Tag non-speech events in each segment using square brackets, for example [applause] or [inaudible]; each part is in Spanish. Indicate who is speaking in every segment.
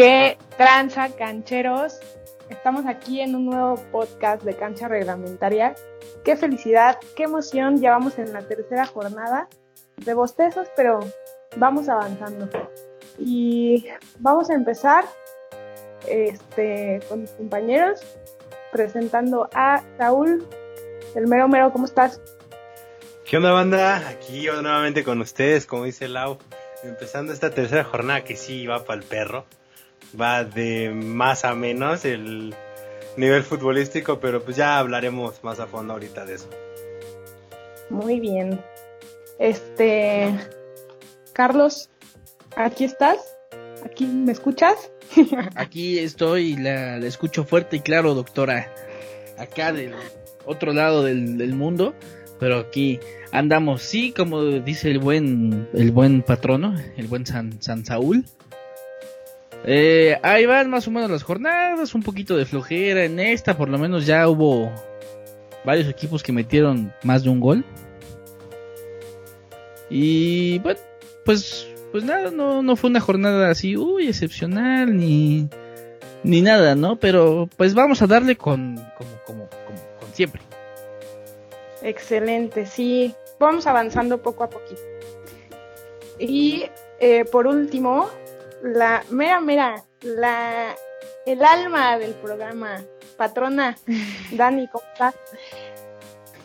Speaker 1: Qué tranza, cancheros. Estamos aquí en un nuevo podcast de cancha reglamentaria. Qué felicidad, qué emoción. Ya vamos en la tercera jornada de bostezos, pero vamos avanzando. Y vamos a empezar este, con mis compañeros presentando a Saúl. El mero mero, ¿cómo estás?
Speaker 2: ¿Qué onda banda? Aquí yo nuevamente con ustedes, como dice Lau, empezando esta tercera jornada que sí va para el perro. Va de más a menos el nivel futbolístico, pero pues ya hablaremos más a fondo ahorita de eso.
Speaker 1: Muy bien. Este, Carlos, ¿aquí estás? ¿Aquí me escuchas? [laughs]
Speaker 3: Aquí estoy, la, la escucho fuerte y claro, doctora. Acá del otro lado del, del mundo, pero aquí andamos, sí, como dice el buen, el buen patrono, el buen San, San Saúl. Eh, ahí van más o menos las jornadas, un poquito de flojera en esta, por lo menos ya hubo varios equipos que metieron más de un gol. Y bueno, pues, pues nada, no, no fue una jornada así, uy, excepcional, ni, ni nada, ¿no? Pero pues vamos a darle con, como, como, como, con siempre.
Speaker 1: Excelente, sí. Vamos avanzando poco a poquito. Y eh, por último, la mera mera, la el alma del programa, patrona [laughs] Dani, ¿cómo estás?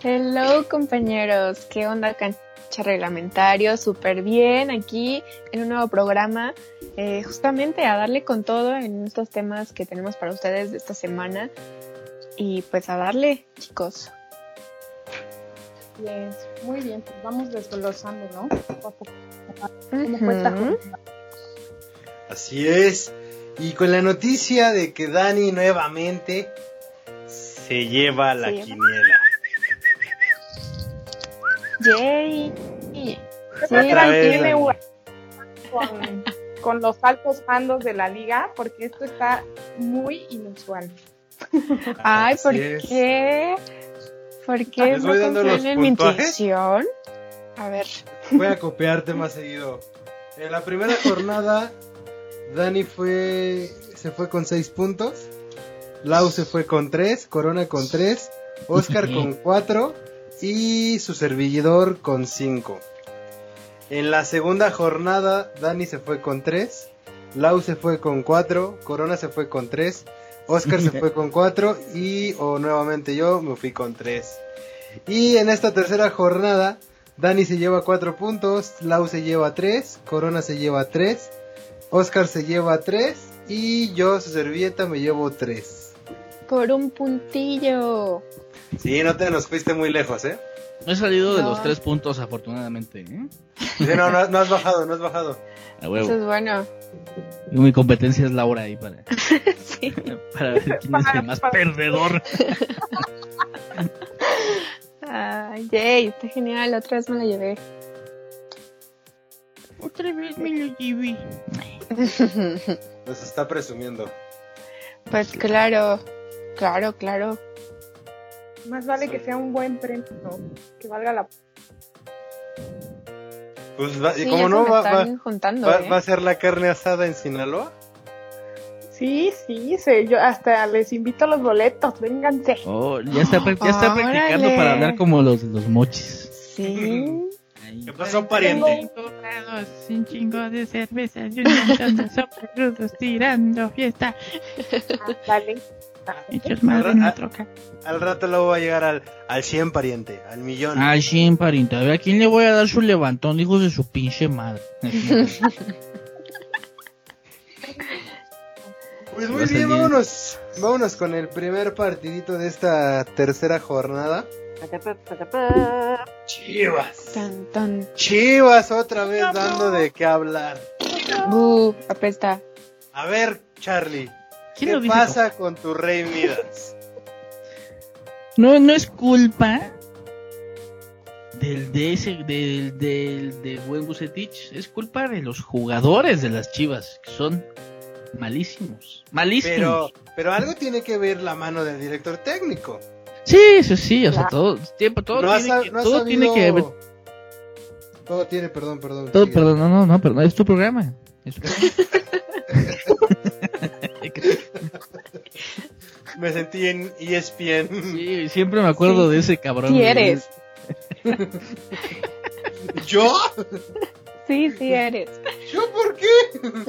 Speaker 4: Hello compañeros, ¿qué onda cancha reglamentario? Súper bien aquí en un nuevo programa, eh, justamente a darle con todo en estos temas que tenemos para ustedes de esta semana y pues a darle chicos.
Speaker 1: Yes, muy bien, pues vamos desglosando, ¿no? Poco a poco. ¿Cómo jornada?
Speaker 2: Así es. Y con la noticia de que Dani nuevamente se lleva la
Speaker 4: Sí.
Speaker 2: quiniela.
Speaker 4: Yay.
Speaker 1: ¿Qué
Speaker 4: Sí,
Speaker 1: tiene con, con los altos mandos de la liga? Porque esto está muy inusual.
Speaker 4: Ay, ¿por
Speaker 2: es.
Speaker 4: qué? ¿Por qué
Speaker 2: Les voy
Speaker 4: no
Speaker 2: dando los
Speaker 4: confían en mi intuición? A ver.
Speaker 2: Voy a copiarte más seguido. En la primera jornada, Dani fue se fue con 6 puntos. Lau se fue con 3, Corona con 3, Oscar con [laughs] 4 y su servidor con 5. En la segunda jornada, Dani se fue con 3, Lau se fue con 4, Corona se fue con 3, Oscar se fue [laughs] con 4 y o nuevamente yo me fui con 3. Y en esta tercera jornada, Dani se lleva 4 puntos, Lau se lleva 3, Corona se lleva 3, Oscar se lleva 3 y yo, su servilleta, me llevo 3.
Speaker 4: Por un puntillo.
Speaker 2: Sí, no te nos fuiste muy lejos, ¿eh?
Speaker 3: No he salido de los tres puntos, afortunadamente. ¿eh?
Speaker 2: Sí, no, no, no has bajado, no has bajado.
Speaker 3: A huevo.
Speaker 4: Eso es bueno.
Speaker 3: Mi competencia es Laura ahí para, [laughs]
Speaker 4: Sí.
Speaker 3: para ver quién es el más perdedor.
Speaker 4: Ay, yay, está genial. La otra vez me la llevé.
Speaker 3: Otra vez me lo llevé. [laughs]
Speaker 2: Nos está presumiendo.
Speaker 4: Pues claro, claro, claro.
Speaker 1: Más vale que sea un buen premio, que valga la
Speaker 2: Pues va, y
Speaker 4: Sí,
Speaker 2: como no, va, va,
Speaker 4: juntando,
Speaker 2: va-
Speaker 4: ¿eh?
Speaker 2: va a ser la carne asada en Sinaloa.
Speaker 1: Sí, sí, sí, yo hasta les invito a los boletos, vénganse.
Speaker 3: Oh, ya está, ya está practicando para hablar como los, los mochis.
Speaker 4: Sí. [laughs]
Speaker 2: ¿Qué pasó, pariente?
Speaker 5: Un chingo de cervezas y un montón de sombrerudos tirando fiesta. [laughs]
Speaker 1: Dale.
Speaker 5: Hechos madre en la troca.
Speaker 2: Al rato luego va a llegar al, al 100, pariente, al millón.
Speaker 3: Ay, sí, pariente. A ver, ¿a quién le voy a dar su levantón? Hijos de su pinche madre. [laughs] [laughs]
Speaker 2: Pues muy bien, vámonos. Vámonos con el primer partidito de esta tercera jornada. Chivas.
Speaker 4: Tan, tan.
Speaker 2: Chivas otra vez dando de qué hablar.
Speaker 4: Bu, apesta.
Speaker 2: A ver, Charlie,
Speaker 3: ¿Quién
Speaker 2: ¿qué
Speaker 3: lo
Speaker 2: pasa con tu Rey Midas?
Speaker 3: No, no es culpa del de ese, del, del, de buen Bucetich. Es culpa de los jugadores de las Chivas, que son malísimos. Malísimos.
Speaker 2: Pero, pero algo tiene que ver la mano del director técnico.
Speaker 3: Sí, sí, sí, o sea, todo, tiempo, todo, tiene, que, todo tiene que...
Speaker 2: Todo tiene, perdón, perdón.
Speaker 3: Todo, perdón, no, no, no, perdón, es tu programa. Es tu programa. [laughs]
Speaker 2: me sentí en ESPN.
Speaker 3: Sí, siempre me acuerdo de ese cabrón.
Speaker 4: ¿Quieres?
Speaker 2: ¿Yo? [laughs]
Speaker 4: Sí, sí eres.
Speaker 2: ¿Yo por qué?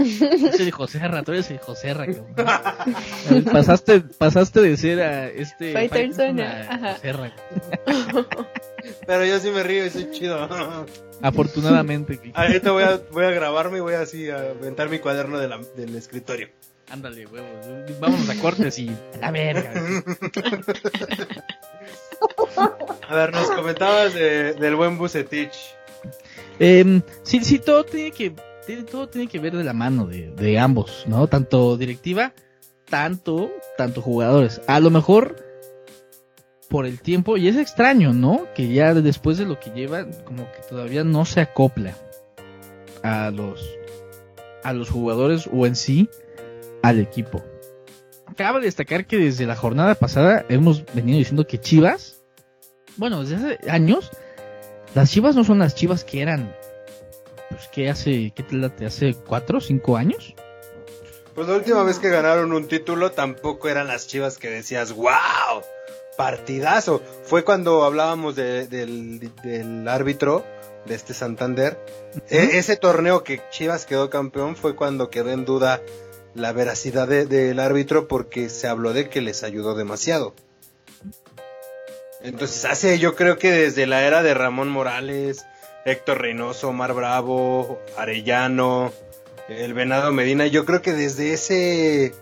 Speaker 2: [laughs]
Speaker 3: Es el Joserra, tú eres el Joserra, cabrón. A ver, Pasaste, pasaste de ser a este
Speaker 4: Faitelson,
Speaker 3: a
Speaker 4: ajá.
Speaker 3: Joserra. [laughs]
Speaker 2: Pero yo sí me río y soy chido. [laughs]
Speaker 3: Afortunadamente. que-
Speaker 2: Ahorita voy a, voy a grabarme y voy así a aventar mi cuaderno de la- del escritorio.
Speaker 3: Ándale, huevos. Vámonos a cortes y a la verga.
Speaker 2: A ver, nos comentabas de- del buen Bucetich.
Speaker 3: Em, sí, sí, todo tiene que todo tiene que ver de la mano de, de ambos, ¿no? Tanto directiva, tanto, tanto jugadores. A lo mejor por el tiempo, y es extraño, ¿no? Que ya después de lo que lleva, como que todavía no se acopla a los a los jugadores o en sí al equipo. Cabe destacar que desde la jornada pasada hemos venido diciendo que Chivas, bueno, desde hace años, las Chivas no son las Chivas que eran, pues que hace, ¿qué te late? ¿Hace cuatro o cinco años?
Speaker 2: Pues la última vez que ganaron un título tampoco eran las chivas que decías, wow, partidazo. Fue cuando hablábamos de- del, del árbitro de este Santander. E- ese torneo que Chivas quedó campeón fue cuando quedó en duda la veracidad de- del árbitro porque se habló de que les ayudó demasiado. Entonces hace yo creo que desde la era de Ramón Morales, Héctor Reynoso, Omar Bravo, Arellano, el Venado Medina, yo creo que desde ese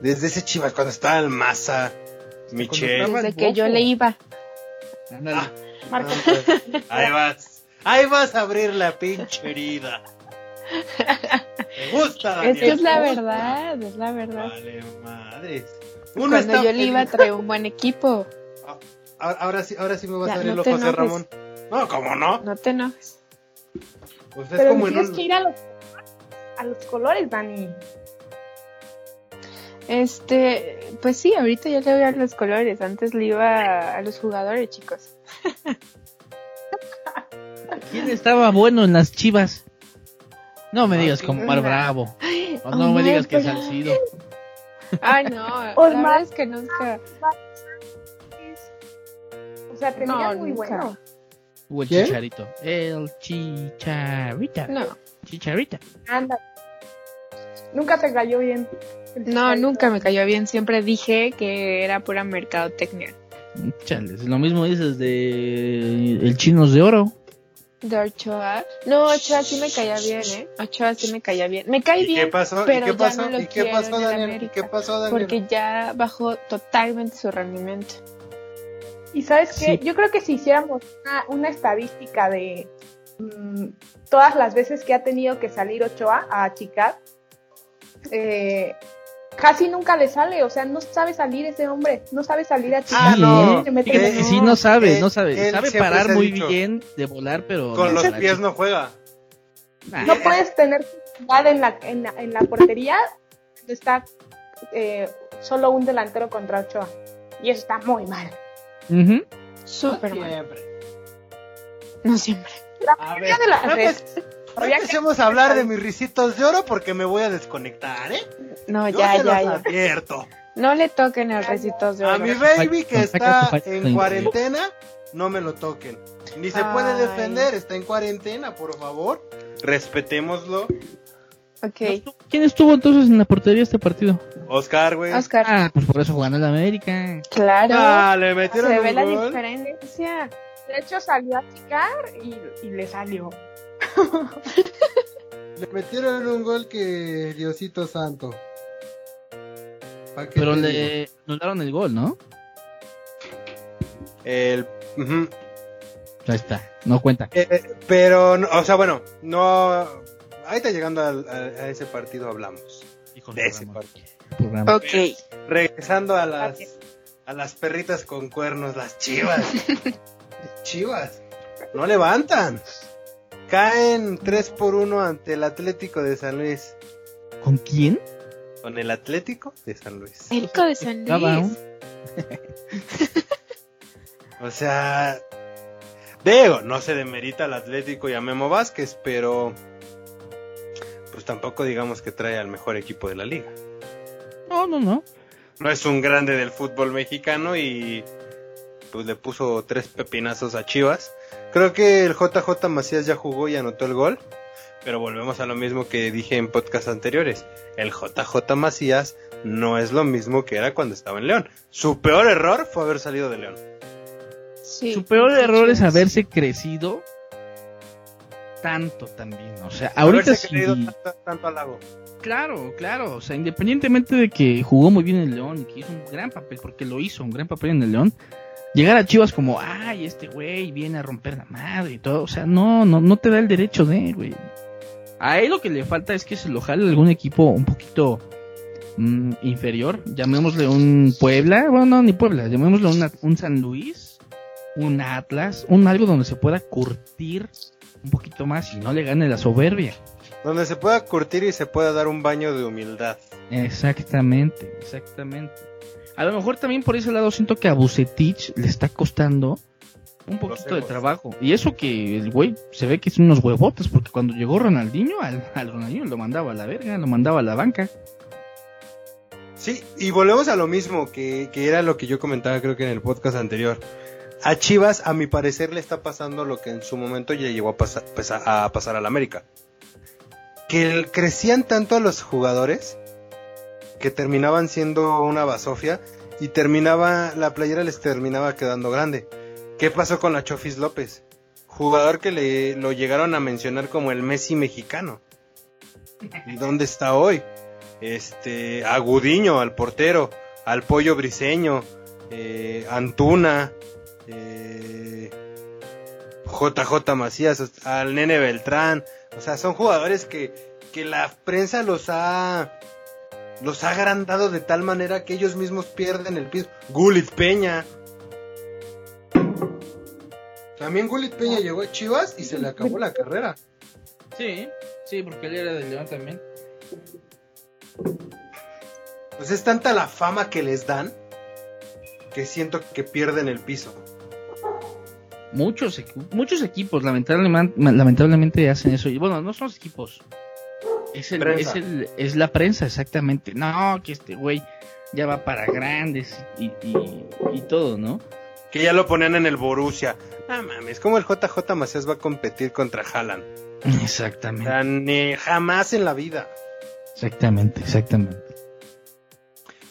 Speaker 2: desde ese Chivas cuando estaba el Maza, Michel,
Speaker 4: Desde que yo le iba.
Speaker 3: Ándale.
Speaker 2: Ah, ahí vas, ahí vas a abrir la pinche herida. Me gusta, Daniel.
Speaker 4: Es que es la
Speaker 2: gusta.
Speaker 4: verdad, es la verdad.
Speaker 2: Vale, madres. Uno
Speaker 4: Cuando
Speaker 2: está
Speaker 4: yo le iba, traía un buen equipo.
Speaker 2: Ahora, ahora sí, ahora sí me vas
Speaker 4: Ya,
Speaker 2: a abrir
Speaker 4: no
Speaker 2: los
Speaker 4: te
Speaker 2: ojos,
Speaker 4: enojes.
Speaker 2: Ramón. No, ¿cómo no?
Speaker 4: No te enojes.
Speaker 2: Pues es
Speaker 1: Pero
Speaker 2: como en
Speaker 1: tienes
Speaker 2: un...
Speaker 1: que ir a los, a los colores, Dani.
Speaker 4: Este, pues sí, ahorita ya le voy a los colores. Antes le iba a los jugadores, chicos.
Speaker 3: ¿Quién estaba bueno en las Chivas? No me digas como Omar
Speaker 4: No.
Speaker 3: Bravo. O no me digas que. Salcido.
Speaker 4: Ay, no, la verdad es que nunca.
Speaker 1: Sea, te
Speaker 4: No,
Speaker 1: muy
Speaker 4: nunca.
Speaker 1: bueno.
Speaker 3: O el. Chicharito. El Chicharita.
Speaker 4: No,
Speaker 3: Chicharita.
Speaker 1: Anda. Nunca te cayó bien.
Speaker 4: no, nunca me cayó bien. Siempre dije que era pura mercadotecnia.
Speaker 3: Chales, lo mismo dices de el Chinos de Oro.
Speaker 4: De Ochoa. No, Ochoa sí me caía bien, ¿eh? Ochoa sí me caía bien. Me cae
Speaker 2: ¿Y
Speaker 4: bien.
Speaker 2: qué pasó?
Speaker 4: pero
Speaker 2: ¿Y qué
Speaker 4: ya
Speaker 2: pasó?
Speaker 4: no lo
Speaker 2: ¿Y qué
Speaker 4: quiero
Speaker 2: pasó,
Speaker 4: en el
Speaker 2: Daniel? ¿Y qué pasó, Daniel?
Speaker 4: Porque ya bajó totalmente su rendimiento.
Speaker 1: Y sabes qué,
Speaker 3: Sí.
Speaker 1: yo creo que si hiciéramos una, una estadística de mm, todas las veces que ha tenido que salir Ochoa a achicar, eh, casi nunca le sale, o sea, no sabe salir ese hombre, no sabe salir a achicar.
Speaker 2: Ah, no.
Speaker 1: Se mete-
Speaker 3: Fíjate que sí, no sabe, no sabe.
Speaker 2: él
Speaker 3: Sabe parar muy
Speaker 2: dicho.
Speaker 3: bien de volar, pero.
Speaker 2: Con
Speaker 3: no,
Speaker 2: los pies no juega.
Speaker 3: Nah,
Speaker 1: No puedes tener en la, en la, en la portería cuando está eh, solo un delantero contra Ochoa. Y eso está muy mal.
Speaker 3: Ujú.
Speaker 4: Súper mal.
Speaker 2: Siempre.
Speaker 4: No siempre.
Speaker 2: A ver,
Speaker 1: Ya de las
Speaker 2: no
Speaker 1: veces.
Speaker 2: no empecemos a hablar de mis risitos de oro porque me voy a desconectar, ¿eh?
Speaker 4: No,
Speaker 2: Yo
Speaker 4: ya,
Speaker 2: se
Speaker 4: ya,
Speaker 2: los
Speaker 4: ya.
Speaker 2: advierto.
Speaker 4: No le toquen el recitos de
Speaker 2: A
Speaker 4: oro.
Speaker 2: mi baby que está en
Speaker 3: de
Speaker 2: cuarentena, no me lo toquen. Ni se puede defender, está en cuarentena, por favor. Respetémoslo.
Speaker 4: Ok.
Speaker 3: ¿Quién estuvo entonces en la portería este partido?
Speaker 2: Oscar, güey.
Speaker 4: Oscar.
Speaker 3: Ah, pues por eso jugando en la América.
Speaker 4: Claro.
Speaker 2: Ah, le metieron
Speaker 4: se
Speaker 2: un
Speaker 4: ve la
Speaker 2: gol.
Speaker 4: diferencia.
Speaker 1: De hecho, salió a achicar y, y le salió.
Speaker 2: Le metieron un gol que Diosito Santo. ¿Pa' qué
Speaker 3: Pero
Speaker 2: te
Speaker 3: le anularon el gol, ¿no?
Speaker 2: El, ujú.
Speaker 3: Ahí está, no cuenta.
Speaker 2: Eh, eh, pero, no, o sea, bueno, no. Ahorita llegando al- a, a ese partido hablamos. De ese partido.
Speaker 3: Programa.
Speaker 4: Ok.
Speaker 2: Regresando a las, a las perritas con cuernos, las chivas. [laughs] chivas. No levantan. Caen 3 por 1 ante el Atlético de San Luis.
Speaker 3: ¿Con quién?
Speaker 2: Con el Atlético de San Luis.
Speaker 4: Érico de San Luis. [laughs]
Speaker 2: O sea, digo, no se demerita al Atlético y a Memo Vázquez, pero pues tampoco digamos que trae al mejor equipo de la liga.
Speaker 3: No, no, no.
Speaker 2: no es un grande del fútbol mexicano y pues le puso tres pepinazos a Chivas. Creo que el JJ Macías ya jugó y anotó el gol. Pero volvemos a lo mismo que dije en podcasts anteriores. El JJ Macías no es lo mismo que era cuando estaba en León. Su peor error fue haber salido de León.
Speaker 4: Sí,
Speaker 3: Su peor error es haberse crecido tanto también. O sea, ahorita sí.
Speaker 2: tanto, tanto.
Speaker 3: Claro, claro. O sea, independientemente de que jugó muy bien en el León y que hizo un gran papel, porque lo hizo, un gran papel en el León. Llegar a Chivas como, ay, este güey viene a romper la madre y todo. O sea, no, no, no te da el derecho de, güey. A él lo que le falta es que se lo jale algún equipo un poquito mm, inferior. Llamémosle un Puebla. Bueno, no, ni Puebla. Llamémosle una- un San Luis. Un Atlas. Un algo donde se pueda curtir un poquito más y no le gane la soberbia.
Speaker 2: Donde se pueda curtir y se pueda dar un baño de humildad.
Speaker 3: Exactamente, exactamente. A lo mejor también por ese lado siento que a Bucetich le está costando un poquito de trabajo. Y eso que el güey se ve que es unos huevotes, porque cuando llegó Ronaldinho, al, al Ronaldinho lo mandaba a la verga, lo mandaba a la banca.
Speaker 2: Sí, y volvemos a lo mismo, que, que era lo que yo comentaba creo que en el podcast anterior. A Chivas, a mi parecer, le está pasando lo que en su momento ya llegó a pasar, a, pasar al América. Que crecían tanto a los jugadores que terminaban siendo una basofia y terminaba, la playera les terminaba quedando grande. ¿Qué pasó con la Chofis López? Jugador que le lo llegaron a mencionar como el Messi mexicano. ¿Y dónde está hoy? Este, a Gudiño, al portero, al Pollo Briseño, eh, Antuna, eh, JJ Macías, al Nene Beltrán. O sea, son jugadores que, que la prensa los ha los ha agrandado de tal manera que ellos mismos pierden el piso. Gulit Peña. También Gulit Peña llegó a Chivas y se le acabó la carrera.
Speaker 3: Sí, sí, porque él era del León también.
Speaker 2: Pues es tanta la fama que les dan que siento que pierden el piso.
Speaker 3: Muchos, muchos equipos lamentablemente, lamentablemente hacen eso. Y bueno, no son los equipos. Es, el, es, el- es la prensa, exactamente. No, que este güey ya va para grandes y, y, y todo, ¿no?
Speaker 2: Que ya lo ponían en el Borussia. Ah, mames, como el JJ Macías va a competir contra Haaland. O
Speaker 3: Exactamente.
Speaker 2: sea, ni jamás en la vida.
Speaker 3: Exactamente, exactamente.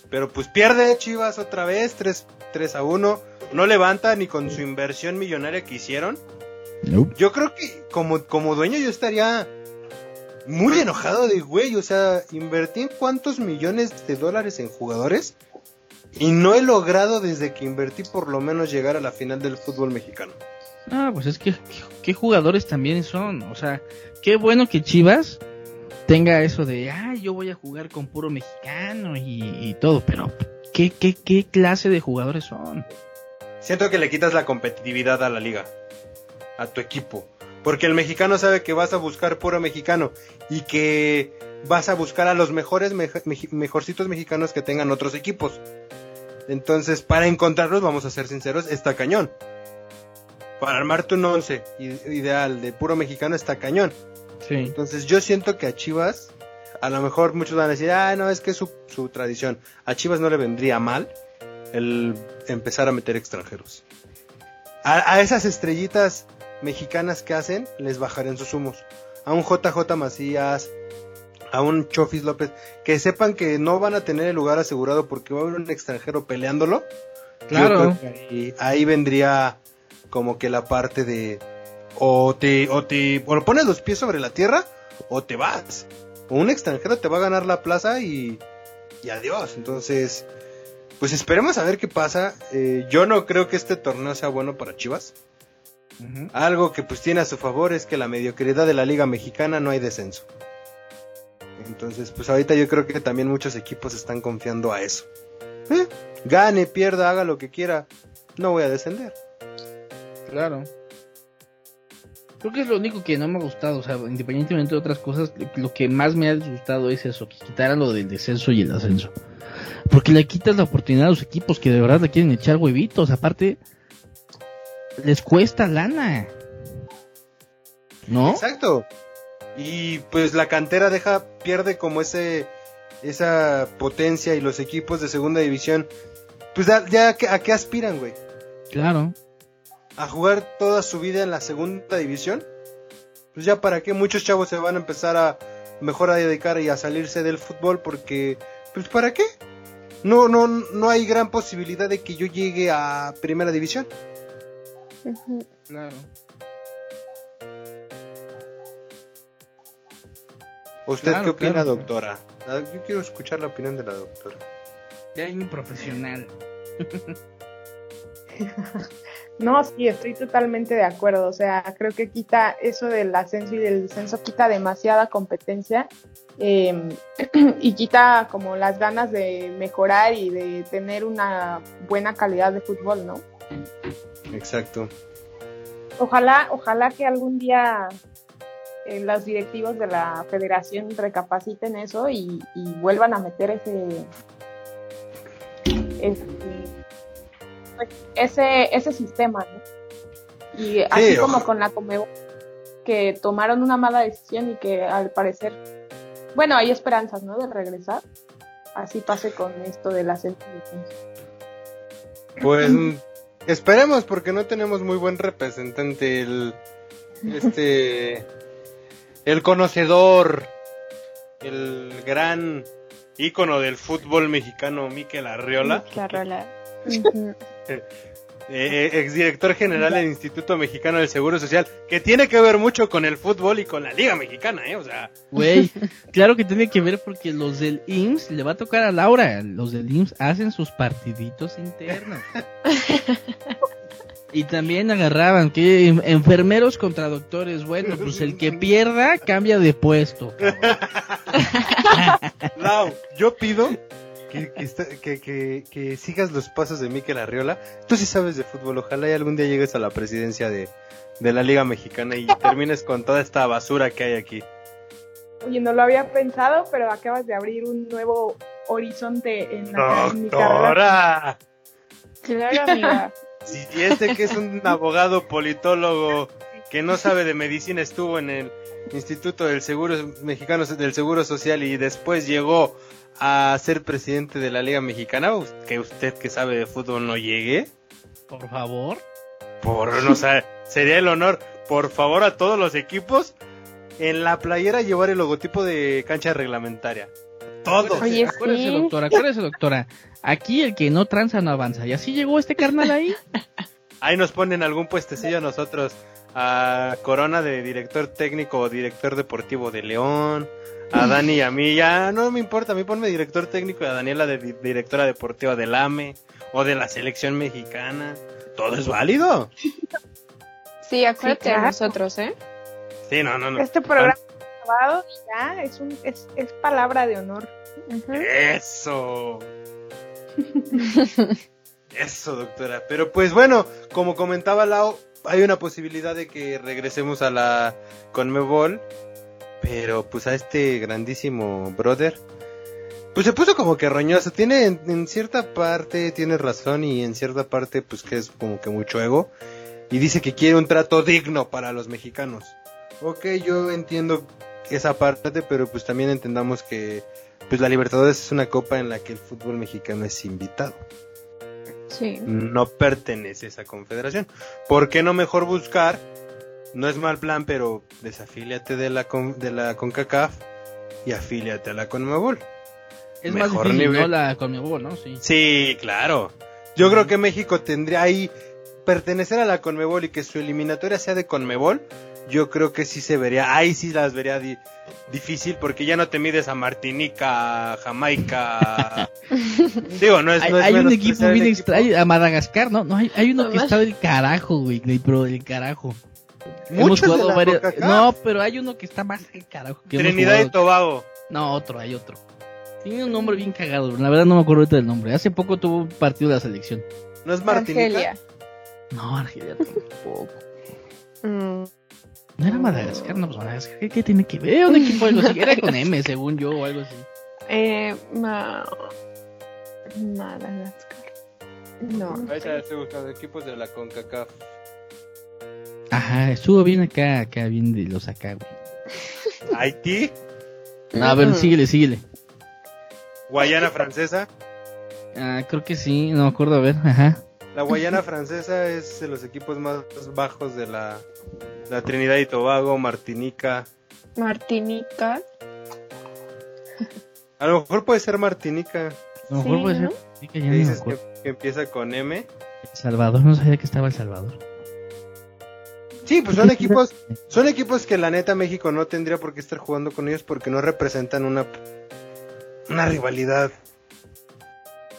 Speaker 2: Pero pues pierde Chivas otra vez, 3, 3 a 1. No levanta ni con su inversión millonaria que hicieron.
Speaker 3: Nope.
Speaker 2: Yo creo que como, como dueño yo estaría muy enojado de güey. O sea, invertí en cuántos millones de dólares en jugadores. Y no he logrado desde que invertí por lo menos llegar a la final del fútbol mexicano.
Speaker 3: Ah, pues es que qué, qué jugadores también son. O sea, qué bueno que Chivas tenga eso de, ah, yo voy a jugar con puro mexicano y, y todo. Pero, ¿qué, qué, ¿qué clase de jugadores son?
Speaker 2: Siento que le quitas la competitividad a la liga, a tu equipo. Porque el mexicano sabe que vas a buscar puro mexicano y que vas a buscar a los mejores, mejorcitos mexicanos que tengan otros equipos. Entonces, para encontrarlos, vamos a ser sinceros, está cañón. Para armarte un once i- ideal de puro mexicano está cañón.
Speaker 3: Sí.
Speaker 2: Entonces yo siento que a Chivas, a lo mejor muchos van a decir, ah, no, es que es su, su tradición. A Chivas no le vendría mal el empezar a meter extranjeros. A, a esas estrellitas mexicanas que hacen, les bajarán sus humos. A un JJ Macías, a un Chofis López, que sepan que no van a tener el lugar asegurado porque va a haber un extranjero peleándolo.
Speaker 3: Claro.
Speaker 2: Ahí, ahí vendría como que la parte de o te o te o pones los pies sobre la tierra o te vas. O un extranjero te va a ganar la plaza y y adiós. Entonces, pues esperemos a ver qué pasa. Eh, yo no creo que este torneo sea bueno para Chivas. Algo que pues tiene a su favor es que la mediocridad de la liga mexicana no hay descenso. Entonces, pues ahorita yo creo que también muchos equipos están confiando a eso. Eh, Gane, pierda, haga lo que quiera. No voy a descender.
Speaker 3: Claro. Creo que es lo único que no me ha gustado, o sea, independientemente de otras cosas, lo que más me ha disgustado es eso, que quitaran lo del descenso y el ascenso. Porque le quitas la oportunidad a los equipos que de verdad le quieren echar huevitos, aparte, les cuesta lana. ¿No?
Speaker 2: Exacto. Y pues la cantera deja, pierde como ese, esa potencia y los equipos de segunda división, pues ya, ya a qué aspiran, güey?
Speaker 3: Claro.
Speaker 2: A jugar toda su vida en la segunda división, pues ya para qué muchos chavos se van a empezar a mejor a dedicar y a salirse del fútbol porque pues para qué? No no no hay gran posibilidad de que yo llegue a primera división.
Speaker 3: Claro.
Speaker 2: ¿Usted
Speaker 3: Claro,
Speaker 2: qué opina,
Speaker 3: claro.
Speaker 2: doctora? Ah, Yo quiero escuchar la opinión de la doctora.
Speaker 3: Ya hay un profesional. [laughs]
Speaker 1: No, sí, estoy totalmente de acuerdo. O sea, creo que quita eso del ascenso y del descenso, quita demasiada competencia eh, [clears throat] y quita como las ganas de mejorar y de tener una buena calidad de fútbol, ¿no?
Speaker 2: Exacto.
Speaker 1: Ojalá, ojalá que algún día eh, los directivos de la federación recapaciten eso y, y vuelvan a meter ese, ese, pues, ese, ese sistema, ¿no? Y así como con la Comebol, que tomaron una mala decisión y que al parecer, bueno, hay esperanzas, ¿no? De regresar. Así pase con esto y descenso.
Speaker 2: Pues esperemos porque no tenemos muy buen representante el este [laughs] el conocedor el gran ícono del fútbol mexicano Miquel Arriola,
Speaker 4: La rola. [laughs] Ujú. [laughs]
Speaker 2: eh, exdirector general del Instituto Mexicano del Seguro Social, que tiene que ver mucho con el fútbol y con la Liga Mexicana, ¿eh? O sea,
Speaker 3: Güey, [laughs] claro que tiene que ver porque los del IMSS le va a tocar a Laura. Los del IMSS hacen sus partiditos internos. [laughs] Y también agarraban que en- enfermeros contra doctores. Bueno, pues el que pierda cambia de puesto.
Speaker 2: Lau, yo pido que, que, que- que- sigas los pasos de Miquel Arriola. Tú sí sabes de fútbol, ojalá y algún día llegues a la presidencia de, de la Liga Mexicana y [laughs] termines con toda esta basura que hay aquí.
Speaker 1: Oye, no lo había pensado, pero acabas de abrir un nuevo horizonte en, la, en mi.
Speaker 4: Claro, amiga. [laughs]
Speaker 2: Si este que es un abogado politólogo que no sabe de medicina estuvo en el Instituto del Seguro Mexicano del Seguro Social y después llegó a ser presidente de la Liga Mexicana, que usted que sabe de fútbol no llegue.
Speaker 3: Por favor.
Speaker 2: Por no sé, sería el honor, por favor, a todos los equipos en la playera llevar el logotipo de cancha reglamentaria. Todos.
Speaker 4: Oye,
Speaker 3: Acuérdese,
Speaker 4: sí.
Speaker 3: doctora, acuérdese, doctora. Aquí el que no tranza no avanza. Y así llegó este carnal ahí. [laughs]
Speaker 2: Ahí nos ponen algún puestecillo a nosotros. A Corona de director técnico o director deportivo de León. A Dani y a mí. Ya no me importa. A mí ponme director técnico y a Daniela de di- directora deportiva del AME. O de la selección mexicana. Todo es válido.
Speaker 4: Sí, acuérdate
Speaker 1: Sí, claro.
Speaker 4: de nosotros, ¿eh?
Speaker 2: Sí, no, no, no.
Speaker 1: Este programa grabado ya es, un, es, es palabra de honor.
Speaker 2: Eso. Eso, doctora. Pero pues bueno, como comentaba Lau, hay una posibilidad de que regresemos a la Conmebol. Pero pues a este grandísimo brother. Pues se puso como que roñoso. Tiene en, en cierta parte, tiene razón y en cierta parte pues que es como que mucho ego. Y dice que quiere un trato digno para los mexicanos. Ok, yo entiendo esa parte, pero pues también entendamos que pues la Libertadores es una copa en la que el fútbol mexicano es invitado.
Speaker 4: Sí.
Speaker 2: No pertenece a esa confederación. ¿Por qué no mejor buscar? No es mal plan, pero desafíliate de la, con- de la CONCACAF y afíliate a la CONMEBOL.
Speaker 3: Es
Speaker 2: Mejor
Speaker 3: más difícil,
Speaker 2: nivel.
Speaker 3: ¿no? La Conmebol, ¿no? Sí.
Speaker 2: Sí, claro. Yo creo que México tendría ahí pertenecer a la CONMEBOL y que su eliminatoria sea de CONMEBOL. Yo creo que sí se vería, ahí sí las vería di- difícil porque ya no te mides a Martinica, a Jamaica. [laughs] Digo, no es,
Speaker 3: Hay,
Speaker 2: no es
Speaker 3: hay un equipo bien extraño, a Madagascar, ¿no? No, hay, hay uno que está del carajo, güey, güey, pero del carajo.
Speaker 2: Muchos
Speaker 3: Hemos
Speaker 2: de
Speaker 3: jugado
Speaker 2: la
Speaker 3: varios-
Speaker 2: CONCACAF.
Speaker 3: No, pero hay uno que está más del carajo. que
Speaker 2: Trinidad y. Tobago.
Speaker 3: No, otro, hay otro. Tiene un nombre bien cagado, la verdad no me acuerdo ahorita del nombre. Hace poco tuvo un partido de la selección.
Speaker 2: ¿No es Martinica?
Speaker 4: Argelia.
Speaker 3: No, Argelia tampoco. [laughs]
Speaker 4: Mm,
Speaker 3: No era Madagascar, no, pues Madagascar, ¿qué, qué tiene que ver? Un equipo algo así. Era con M, según yo, o algo así.
Speaker 4: eh, ma... Madagascar. No.
Speaker 2: Ahí está, estoy buscando equipos de la CONCACAF.
Speaker 3: Ajá, estuvo bien acá, acá, bien de los acá, güey.
Speaker 2: Haití.
Speaker 3: No, a ver, síguele, síguele.
Speaker 2: Guayana Francesa.
Speaker 3: Ah, creo que sí, no me acuerdo, a ver, ajá.
Speaker 2: La Guayana Francesa es de los equipos más bajos de la, la Trinidad y Tobago, Martinica.
Speaker 4: Martinica.
Speaker 2: A lo mejor puede ser Martinica.
Speaker 3: A lo mejor
Speaker 4: Sí,
Speaker 3: puede
Speaker 4: ¿no?
Speaker 3: ser. Sí, que ya
Speaker 2: que
Speaker 3: no me
Speaker 2: dices que, que empieza con M.
Speaker 3: El Salvador, no sabía que estaba El Salvador.
Speaker 2: Sí, pues son equipos, son equipos que la neta México no tendría por qué estar jugando con ellos porque no representan una, una rivalidad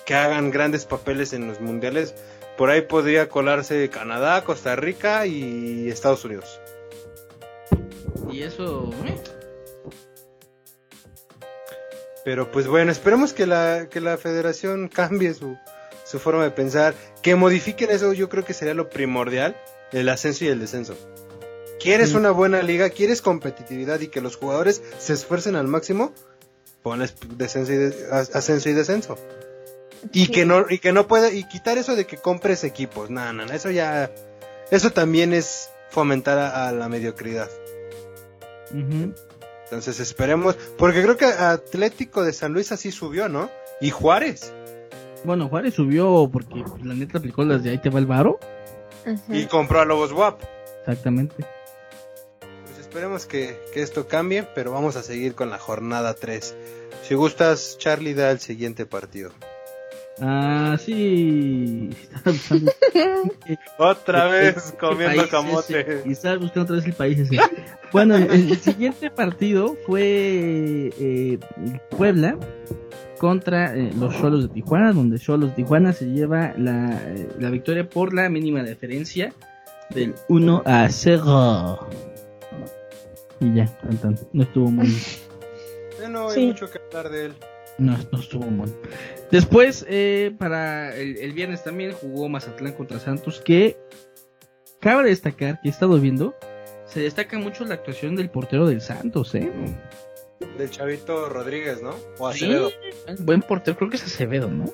Speaker 2: que hagan grandes papeles en los mundiales. Por ahí podría colarse Canadá, Costa Rica y Estados Unidos.
Speaker 3: Y eso, eh,
Speaker 2: Pero pues bueno, esperemos que la, que la federación cambie su, su forma de pensar, que modifiquen eso, yo creo que sería lo primordial, el ascenso y el descenso. ¿Quieres una buena liga? ¿Quieres competitividad y que los jugadores se esfuercen al máximo? Pones descenso y de- ascenso y descenso. Y
Speaker 4: Sí.
Speaker 2: que no, y que no puede, y quitar eso de que compres equipos. No, no, no, eso ya, eso también es fomentar a- a la mediocridad. Entonces esperemos, porque creo que Atlético de San Luis así subió, ¿no? Y Juárez.
Speaker 3: Bueno, Juárez subió porque pues, la neta aplicó las de ahí te va el varo.
Speaker 2: Y compró a Lobos WAP.
Speaker 3: Exactamente.
Speaker 2: Pues esperemos que, que esto cambie, pero vamos a seguir con la jornada 3. Si gustas, Charlie da el siguiente partido.
Speaker 3: Ah, sí. [laughs]
Speaker 2: Otra vez comiendo
Speaker 3: país
Speaker 2: camote.
Speaker 3: y estaba buscando otra vez el país ese. Bueno, el, el siguiente partido fue eh, Puebla contra eh, los Cholos de Tijuana, donde Cholos de Tijuana se lleva la, eh, la victoria por la mínima diferencia del 1 a 0. Y ya, tan, tan. no estuvo muy... [laughs]
Speaker 2: No hay
Speaker 1: Sí.
Speaker 2: mucho que hablar de él.
Speaker 3: No, no estuvo mal. Después, eh, para el, el viernes también jugó Mazatlán contra Santos, que cabe destacar que he estado viendo, se destaca mucho la actuación del portero del Santos, ¿eh?
Speaker 2: Del chavito Rodríguez, ¿no? O
Speaker 3: Sí,
Speaker 2: Acevedo.
Speaker 3: buen portero, creo que es Acevedo, ¿no?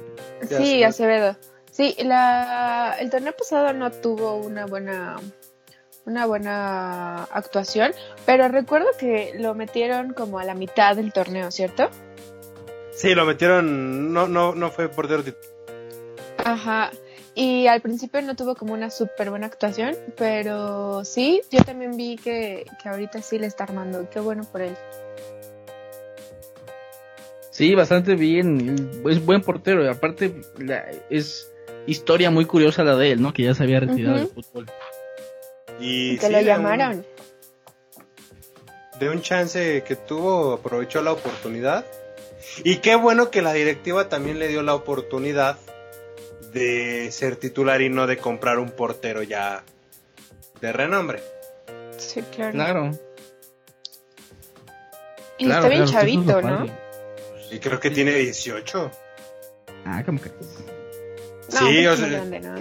Speaker 4: Sí. Acevedo. Sí, la, el torneo pasado no tuvo una buena una buena actuación, pero recuerdo que lo metieron como a la mitad del torneo, ¿cierto?
Speaker 2: Sí, lo metieron. No, no, no fue portero
Speaker 4: Ajá. Y al principio no tuvo como una súper buena actuación, pero sí, yo también vi que, que ahorita sí le está armando. Qué bueno por él.
Speaker 3: Sí, bastante bien, es buen portero, y aparte la- es historia muy curiosa la de él, ¿no? Que ya se había retirado del fútbol.
Speaker 2: Y
Speaker 4: que
Speaker 2: sí,
Speaker 4: lo
Speaker 2: de un-
Speaker 4: llamaron.
Speaker 2: de un chance que tuvo, aprovechó la oportunidad. Y qué bueno que la directiva también le dio la oportunidad de ser titular y no de comprar un portero ya de renombre.
Speaker 4: Sí, claro.
Speaker 3: Claro.
Speaker 4: Y
Speaker 3: claro,
Speaker 4: está bien
Speaker 3: claro,
Speaker 4: chavito, ¿no?
Speaker 3: padre.
Speaker 2: Y creo que tiene 18.
Speaker 3: Ah, como que.
Speaker 4: No,
Speaker 2: Sí, o sea-
Speaker 4: grande, ¿no?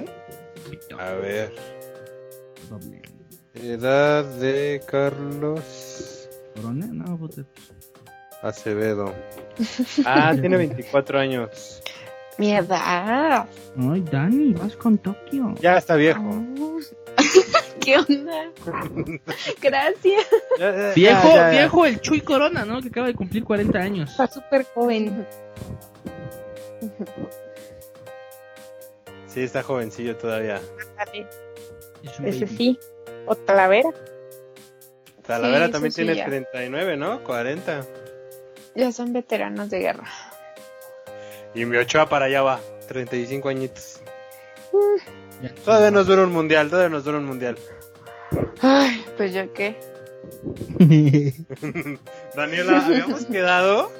Speaker 2: A ver, edad de Carlos
Speaker 3: ¿Corona? No, puta.
Speaker 2: Acevedo. [laughs] Ah, tiene 24 años.
Speaker 4: Mi edad.
Speaker 3: Ay, Dani, vas con Tokio.
Speaker 2: Ya está viejo.
Speaker 4: Oh. [laughs] ¿Qué onda? [laughs] Gracias.
Speaker 2: Ya,
Speaker 3: Viejo,
Speaker 2: ya, ya.
Speaker 3: viejo el Chuy Corona, ¿no? Que acaba de cumplir 40 años.
Speaker 1: Está súper joven.
Speaker 2: Sí, está jovencillo todavía.
Speaker 3: Es
Speaker 1: Ese
Speaker 3: baby.
Speaker 1: sí. O Talavera.
Speaker 2: Talavera
Speaker 4: Sí,
Speaker 2: también
Speaker 4: sí,
Speaker 2: tiene
Speaker 4: ya.
Speaker 2: 39, ¿no? 40.
Speaker 4: Ya son veteranos de guerra.
Speaker 2: Y mi Ochoa para allá va. 35 añitos.
Speaker 3: Ya.
Speaker 2: Todavía nos dura un mundial, todavía nos dura un mundial.
Speaker 4: Ay, pues yo qué. [laughs]
Speaker 2: Daniela, habíamos quedado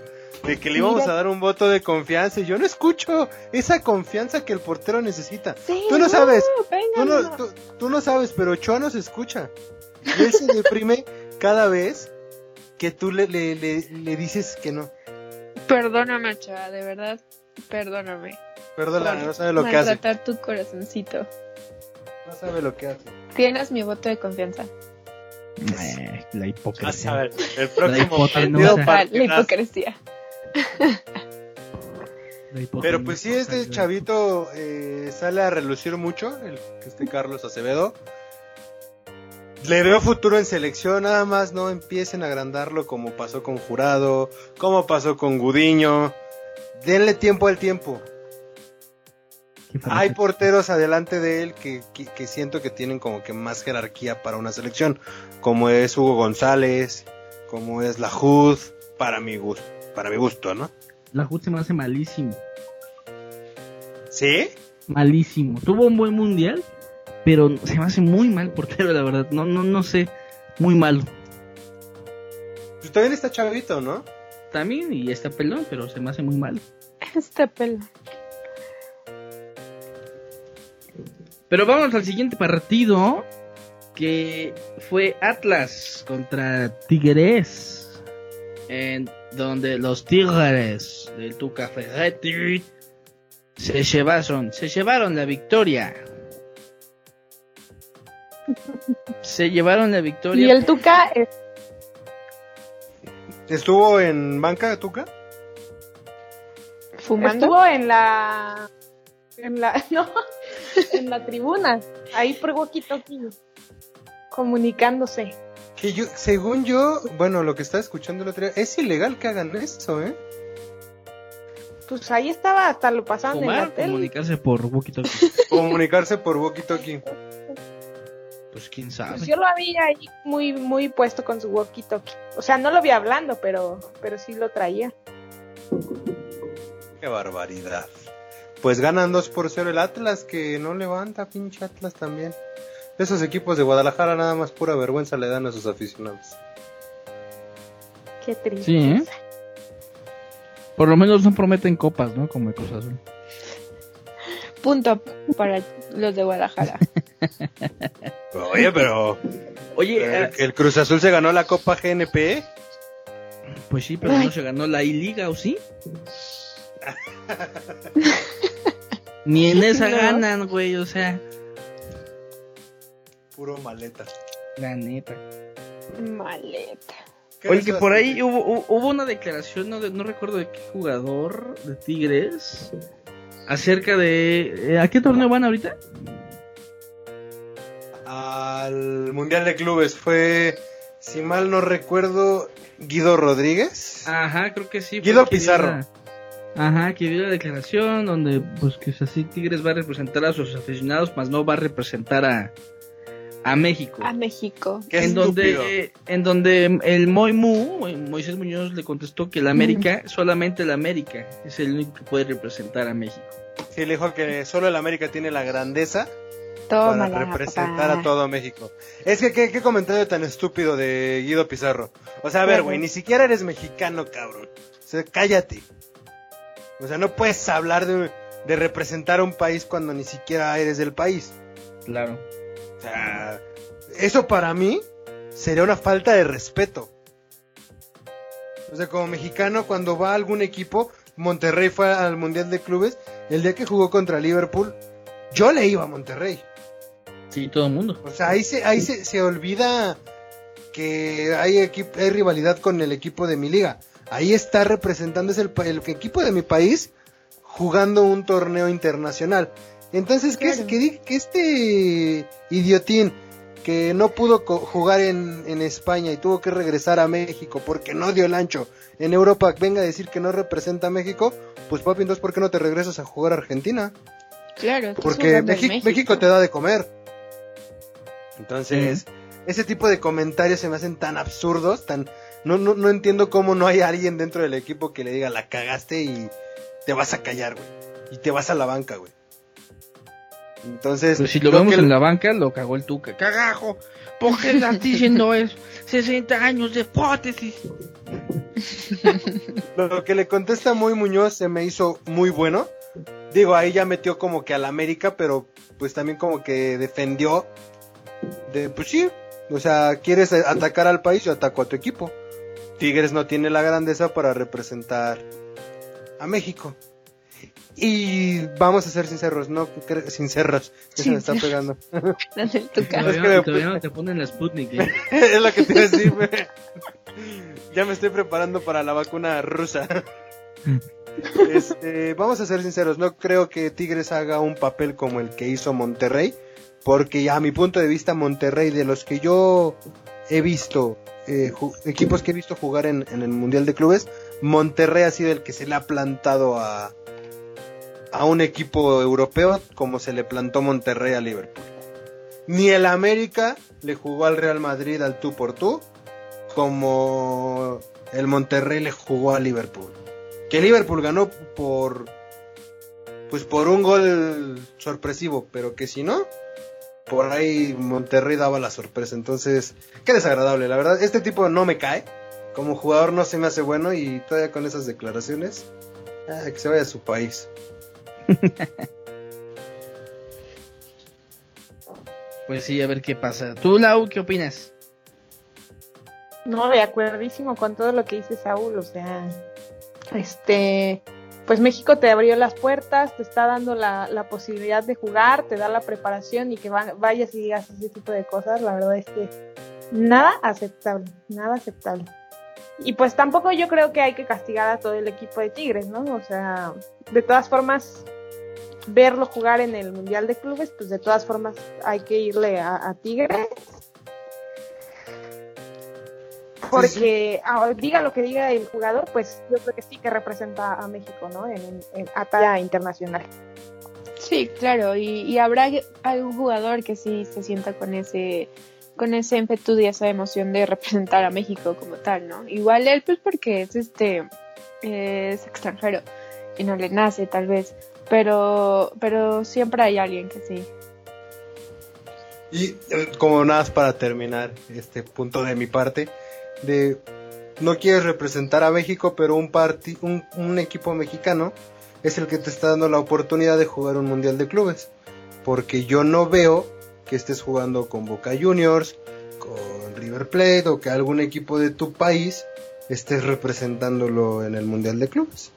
Speaker 2: de que le íbamos
Speaker 4: Mira.
Speaker 2: a dar un voto de confianza y yo no escucho esa confianza que el portero necesita.
Speaker 4: Sí,
Speaker 2: Tú no sabes. Tú no,
Speaker 4: no.
Speaker 2: tú, tú no sabes, pero Ochoa nos escucha. Y él se deprime cada vez que tú le, le, le, le dices que no.
Speaker 4: Perdóname, chava, de verdad. Perdóname.
Speaker 2: Perdóname, no sabe lo que hace.
Speaker 4: maltratar tu corazoncito.
Speaker 2: No sabe lo que hace.
Speaker 4: Tienes mi voto de confianza.
Speaker 3: Eh, la
Speaker 2: A
Speaker 3: hipocresía.
Speaker 2: el próximo partido
Speaker 4: Ah, la hipocresía.
Speaker 2: Pero pues sí, este chavito eh, sale a relucir mucho, el, este Carlos Acevedo. Le veo futuro en selección, nada más no empiecen a agrandarlo como pasó con Jurado, como pasó con Gudiño. Denle tiempo al tiempo. Hay porteros adelante de él que, que- que siento que tienen como que más jerarquía para una selección, como es Hugo González, como es la Hood, para mi gusto, para mi gusto, ¿no?
Speaker 3: La Hood se me hace malísimo.
Speaker 2: ¿Sí?
Speaker 3: Malísimo. Tuvo un buen mundial, pero se me hace muy mal portero, la verdad. No, no, no sé. Muy malo.
Speaker 2: Pues también está chavito, ¿no?
Speaker 3: También, y está pelón, pero se me hace muy mal. [laughs]
Speaker 4: Este pelo.
Speaker 3: Pero vamos al siguiente partido, que fue Atlas contra Tigres, en donde los Tigres del Tuca Ferretti se llevaron, se llevaron la victoria. Se llevaron la victoria.
Speaker 1: Y el Tuca es-
Speaker 2: ¿Estuvo en banca, Tuca?
Speaker 4: Fumando.
Speaker 1: estuvo en la en la [laughs] no, en la tribuna, ahí por walkie-talkie comunicándose.
Speaker 2: Que yo, según yo, bueno, lo que estaba escuchando el otro día, es ilegal que hagan eso, ¿eh?
Speaker 1: Pues ahí estaba, hasta lo pasaban en la tele.
Speaker 3: comunicarse por walkie-talkie. [laughs]
Speaker 2: Comunicarse por walkie-talkie.
Speaker 3: Pues quién
Speaker 1: Pues
Speaker 3: sabe.
Speaker 1: yo lo había ahí muy, muy puesto con su walkie-talkie. O sea, no lo vi hablando, pero, pero sí lo traía.
Speaker 2: Qué barbaridad. Pues ganan 2 por 0 el Atlas, que no levanta, pinche Atlas también. Esos equipos de Guadalajara nada más pura vergüenza le dan a sus aficionados.
Speaker 1: Qué triste.
Speaker 3: Sí, ¿eh? Por lo menos no prometen copas, ¿no? Como el Cruz Azul.
Speaker 4: Punto para los de Guadalajara. [laughs]
Speaker 2: Oye, pero
Speaker 3: Oye,
Speaker 2: el,
Speaker 3: eh,
Speaker 2: el Cruz Azul se ganó la Copa GNP.
Speaker 3: pues sí, pero no se ganó la I-Liga, ¿o sí? [laughs] Ni en esa
Speaker 4: No.
Speaker 3: ganan, güey, o sea,
Speaker 2: Puro maleta.
Speaker 3: la neta.
Speaker 4: Maleta.
Speaker 2: ¿Qué
Speaker 3: Oye, que por ahí hubo, una declaración, no, de- no recuerdo de qué jugador de Tigres, acerca de... eh, ¿A qué torneo van ahorita?
Speaker 2: Al Mundial de Clubes fue, si mal no recuerdo, Guido Rodríguez.
Speaker 3: Ajá, creo que sí.
Speaker 2: Guido Pizarro.
Speaker 3: Ajá, que dio la declaración donde, pues, que así Tigres va a representar a sus aficionados, más no va a representar a, a México.
Speaker 4: A México.
Speaker 2: Qué
Speaker 3: en
Speaker 2: estúpido.
Speaker 3: donde, en donde el Moy Mu, Moisés Muñoz le contestó que el América, solamente el América, es el único que puede representar a México.
Speaker 2: Sí, le dijo que solo el América tiene la grandeza
Speaker 4: Toma
Speaker 2: para representar a todo México. Es que ¿qué, qué comentario tan estúpido de Guido Pizarro. O sea, a ver, güey, ni siquiera eres mexicano, cabrón. O sea, cállate. O sea, no puedes hablar de, de representar a un país cuando ni siquiera eres del país.
Speaker 3: Claro.
Speaker 2: O sea, eso para mí sería una falta de respeto. O sea, como mexicano, cuando va a algún equipo, Monterrey fue al Mundial de Clubes, el día que jugó contra Liverpool, yo le iba a Monterrey.
Speaker 3: Sí, todo el mundo.
Speaker 2: O sea, ahí se, ahí se, se olvida que hay, hay rivalidad con el equipo de mi liga. Ahí está representando es el, pa- el equipo de mi país jugando un torneo internacional. Entonces, que, es-
Speaker 4: Claro.
Speaker 2: que, di- que este idiotín que no pudo co- jugar en, en España y tuvo que regresar a México porque no dio el ancho en Europa, venga a decir que no representa a México, pues papi, entonces ¿por qué no te regresas a jugar a Argentina?
Speaker 4: Claro,
Speaker 2: Porque México te da de comer. Entonces, ese tipo de comentarios se me hacen tan absurdos, tan no, no, no entiendo cómo no hay alguien dentro del equipo que le diga la cagaste y te vas a callar, güey. Y te vas a la banca, güey. Entonces,
Speaker 3: Pues si lo vemos
Speaker 2: que
Speaker 3: en la banca, lo cagó el Tuca. ¡Cagajo! ¿Por qué estás diciendo eso? 60 años de hipótesis. [laughs]
Speaker 2: lo que le contesta muy Muñoz se me hizo muy bueno. Digo, ahí ya metió como que al América, pero pues también como que defendió de, pues sí, o sea, quieres atacar al país, yo ataco a tu equipo. Tigres no tiene la grandeza para representar a México. Y vamos a ser sinceros, no sinceros, que se me está pegando. [laughs]
Speaker 4: Dale el Tuca.
Speaker 2: Es que
Speaker 3: Todavía,
Speaker 2: me-
Speaker 3: todavía no te ponen la Sputnik. ¿eh? [laughs]
Speaker 2: es lo que te iba a decir, güey. Ya me estoy preparando para la vacuna rusa. [laughs] Este, vamos a ser sinceros, no creo que Tigres haga un papel como el que hizo Monterrey, porque a mi punto de vista Monterrey, de los que yo he visto, eh, equipos que he visto jugar en, en el Mundial de Clubes, Monterrey ha sido el que se le ha plantado a, a un equipo europeo como se le plantó Monterrey a Liverpool. Ni el América le jugó al Real Madrid al tú por tú como el Monterrey le jugó a Liverpool. Que Liverpool ganó por pues por un gol sorpresivo, pero que si no, por ahí Monterrey daba la sorpresa. Entonces, qué desagradable, la verdad. Este tipo no me cae. Como jugador no se me hace bueno y todavía con esas declaraciones, ah, que se vaya a su país. [laughs]
Speaker 3: Pues sí, a ver qué pasa. ¿Tú, Lau, qué opinas?
Speaker 1: No, de acuerdísimo con todo lo que dice Saúl, o sea, este, pues México te abrió las puertas, te está dando la, la posibilidad de jugar, te da la preparación y que va- vayas y digas ese tipo de cosas, la verdad es que nada aceptable, nada aceptable. Y pues tampoco yo creo que hay que castigar a todo el equipo de Tigres, ¿no? O sea, de todas formas, verlo jugar en el Mundial de Clubes, pues de todas formas hay que irle a Tigres. Porque ah, diga lo que diga el jugador, pues yo creo que sí que representa a México, ¿no? En, en a talla internacional.
Speaker 4: Sí, claro, y, y habrá algún jugador que sí se sienta con ese con ese ímpetu y esa emoción de representar a México como tal, ¿no? Igual él, pues porque es este es extranjero y no le nace tal vez, pero pero siempre hay alguien que sí.
Speaker 2: Y eh, como nada más para terminar este punto de mi parte, de no quieres representar a México, pero un, parti- un, un equipo mexicano es el que te está dando la oportunidad de jugar un mundial de clubes. Porque yo no veo que estés jugando con Boca Juniors, con River Plate o que algún equipo de tu país estés representándolo en el mundial de clubes.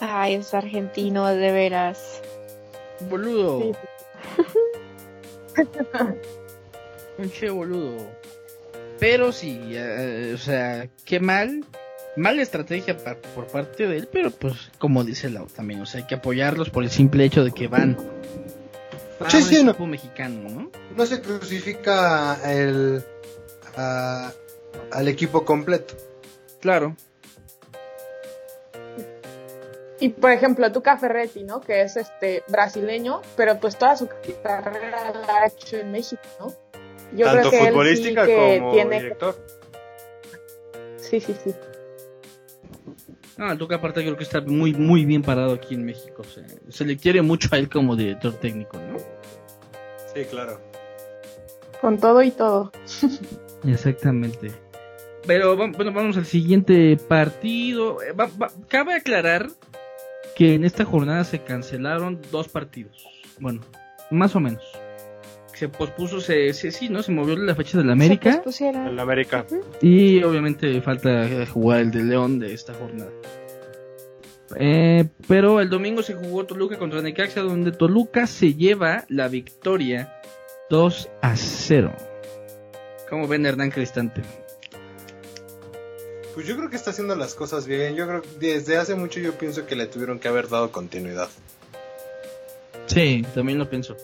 Speaker 4: Ay, es argentino de veras.
Speaker 3: Boludo.
Speaker 1: Sí. [laughs]
Speaker 3: Un che boludo. Pero sí, eh, o sea, qué mal. Mala estrategia por parte de él, pero pues como dice Lau también, o sea, hay que apoyarlos por el simple hecho de que van a
Speaker 2: Sí,
Speaker 3: un
Speaker 2: sí, no.
Speaker 3: equipo mexicano, ¿no?
Speaker 2: No se crucifica el, al equipo completo.
Speaker 3: Claro.
Speaker 1: Y por ejemplo, Tuca Ferretti, ¿no? Que es este brasileño, pero pues toda su carrera la ha hecho en México, ¿no? Yo
Speaker 2: Tanto
Speaker 1: creo que él sí
Speaker 2: futbolística
Speaker 1: que
Speaker 2: como
Speaker 1: tiene...
Speaker 2: director.
Speaker 1: Sí, sí, sí.
Speaker 3: No, el Tuca aparte creo que está muy, muy bien parado aquí en México. se le quiere mucho a él como director técnico, ¿no?
Speaker 2: Sí, claro.
Speaker 1: Con todo y todo.
Speaker 3: Exactamente. Pero bueno, vamos al siguiente partido. Eh, va- va- cabe aclarar que en esta jornada se cancelaron dos partidos. Bueno, más o menos. Se pospuso, se, se- sí, ¿no? Se movió la fecha de la
Speaker 4: Se
Speaker 3: América.
Speaker 4: pospusieron.
Speaker 2: En la América.
Speaker 3: Y obviamente falta jugar el de León de esta jornada. Eh, pero el domingo se jugó Toluca contra Necaxa, donde Toluca se lleva la victoria 2 a 0. ¿Cómo ven Hernán Cristante?
Speaker 2: Pues yo creo que está haciendo las cosas bien. Yo creo que desde hace mucho yo pienso que le tuvieron que haber dado continuidad.
Speaker 3: Sí, también lo pienso.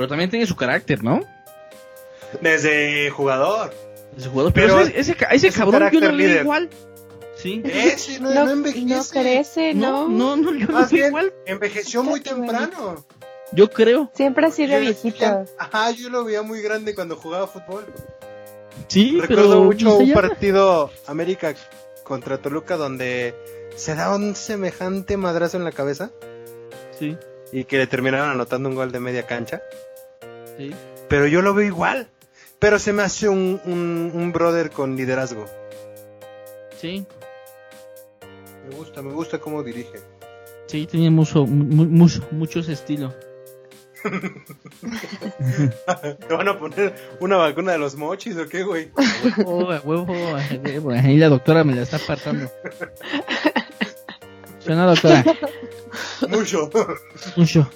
Speaker 3: Pero también tiene su carácter, ¿no?
Speaker 2: Desde jugador.
Speaker 3: Ese jugador. Pero,
Speaker 2: Pero
Speaker 3: ese, ese, ese
Speaker 2: es
Speaker 3: cabrón yo veo
Speaker 2: líder.
Speaker 3: igual. Sí.
Speaker 2: Ese no,
Speaker 4: No,
Speaker 2: no envejece.
Speaker 4: no crece,
Speaker 3: No,
Speaker 4: ¿no?
Speaker 3: no, no, yo lo
Speaker 2: Más
Speaker 3: veo
Speaker 2: bien,
Speaker 3: igual.
Speaker 2: envejeció muy temprano.
Speaker 3: Yo creo.
Speaker 4: Siempre ha sido viejito.
Speaker 2: Ajá, yo lo veía muy grande cuando jugaba fútbol.
Speaker 3: Sí,
Speaker 2: Recuerdo
Speaker 3: pero
Speaker 2: mucho un partido América contra Toluca donde se da un semejante madrazo en la cabeza
Speaker 3: Sí,
Speaker 2: y que le terminaron anotando un gol de media cancha.
Speaker 3: Sí.
Speaker 2: Pero yo lo veo igual. Pero se me hace un, un, un brother con liderazgo.
Speaker 3: Sí,
Speaker 2: Me gusta, me gusta cómo dirige.
Speaker 3: sí, tenía mucho, mu- mucho, mucho ese estilo. [laughs]
Speaker 2: ¿Te van a poner una vacuna de los mochis o qué, güey?
Speaker 3: Huevo, huevo. Ahí la doctora me la está apartando. [laughs] Suena doctora.
Speaker 2: Mucho.
Speaker 3: Mucho.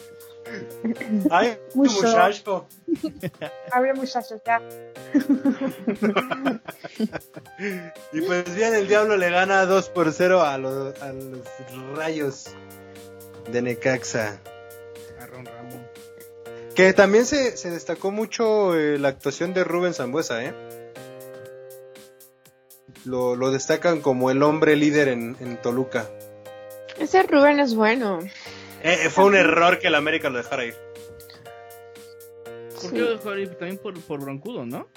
Speaker 2: Ay, [laughs]
Speaker 1: Mucho.
Speaker 2: muchacho. [laughs]
Speaker 1: Abre muchachos, ya. [laughs]
Speaker 2: Y pues bien, el diablo le gana 2 por 0 a los, a los rayos de Necaxa. Que también se, se destacó mucho eh, la actuación de Rubén Zambuesa, ¿eh? lo, lo destacan como el hombre líder en, en Toluca.
Speaker 4: Ese Rubén es bueno.
Speaker 2: Eh, eh, fue un error que el América lo dejara ir.
Speaker 3: ¿Por qué lo dejó ir? También por, por broncudo, ¿no?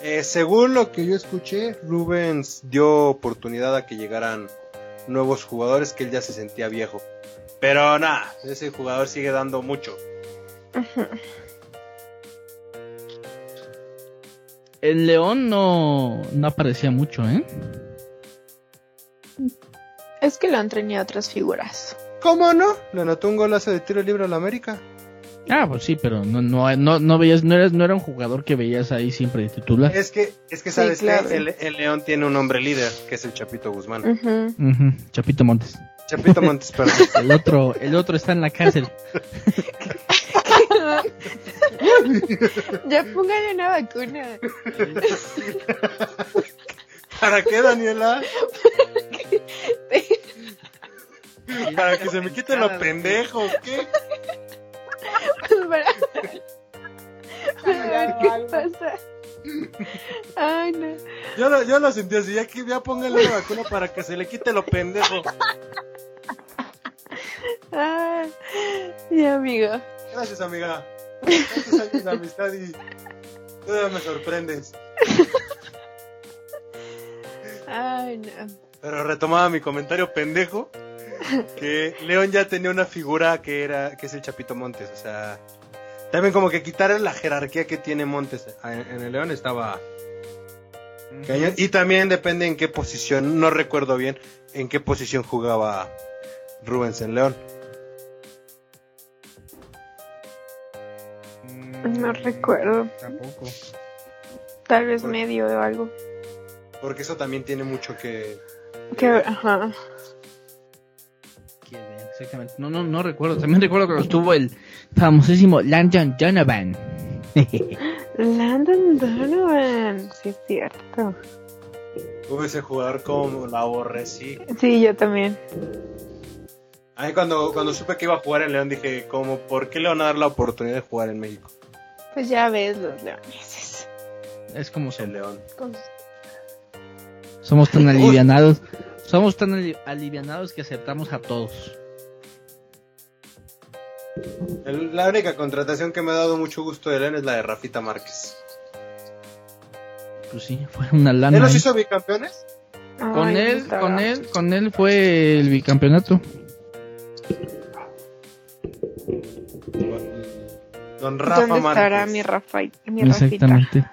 Speaker 2: Eh, según lo que yo escuché, Rubens dio oportunidad a que llegaran nuevos jugadores que él ya se sentía viejo. Pero nada, ese jugador sigue dando mucho. [laughs]
Speaker 3: El León no, no aparecía mucho, ¿eh?
Speaker 4: Es que lo han tenido otras figuras.
Speaker 2: ¿Cómo no? Le anotó un golazo de tiro libre al América.
Speaker 3: Ah, pues sí, pero no, no, no, no veías, no, eras, no era un jugador que veías ahí siempre de titular.
Speaker 2: Es que, es que
Speaker 4: Sí,
Speaker 2: sabes
Speaker 4: claro.
Speaker 2: que el, el León tiene un hombre líder, que es el Chapito Guzmán.
Speaker 3: Chapito Montes.
Speaker 2: Chapito Montes, [laughs] perdón.
Speaker 3: El otro, el otro está en la cárcel.
Speaker 4: ya póngale una vacuna. [laughs]
Speaker 2: ¿Para qué, Daniela? Para [laughs] [laughs] que se me quite lo pendejo, ¿qué?
Speaker 4: para, para ver qué pasa. Ay, no.
Speaker 2: Yo lo, yo lo sentí así, ya que ya póngale una vacuna para que se le quite lo pendejo.
Speaker 4: Ay, mi amigo.
Speaker 2: Gracias, amiga. Años de amistad y todavía me sorprendes.
Speaker 4: Ay, no.
Speaker 2: Pero retomaba mi comentario pendejo que León ya tenía una figura que era que es el Chapito Montes, o sea, también como que quitar la jerarquía que tiene Montes en, en el León estaba cañón. y también depende en qué posición, no recuerdo bien en qué posición jugaba Rubens en León.
Speaker 4: No recuerdo.
Speaker 3: Tampoco.
Speaker 4: Tal vez medio o algo.
Speaker 2: Porque eso también tiene mucho que
Speaker 4: Que, ajá.
Speaker 3: Exactamente. No, no, no recuerdo. También recuerdo que estuvo el famosísimo Landon Donovan. [laughs]
Speaker 4: Landon Donovan. Sí, es cierto.
Speaker 2: Tuve ese jugador como la aborrecí.
Speaker 4: Sí, yo también.
Speaker 2: A mí cuando, cuando supe que iba a jugar en León dije, como, ¿por qué le van a dar la oportunidad de jugar en México?
Speaker 4: Pues ya ves los leoneses.
Speaker 3: es como
Speaker 2: El
Speaker 3: son.
Speaker 2: León.
Speaker 4: Con-
Speaker 3: Somos tan [laughs] alivianados. Somos tan ali- alivianados que aceptamos a todos.
Speaker 2: El- la única contratación que me ha dado mucho gusto de León es la de Rafita Márquez.
Speaker 3: Pues sí, fue una lana.
Speaker 2: ¿Él los hizo bicampeones?
Speaker 3: Con
Speaker 4: Ay,
Speaker 3: él, con él, con él fue el bicampeonato.
Speaker 2: Don Rafa
Speaker 4: ¿Dónde estará
Speaker 2: Márquez.
Speaker 4: mi, Rafa, mi Rafita?
Speaker 3: Exactamente.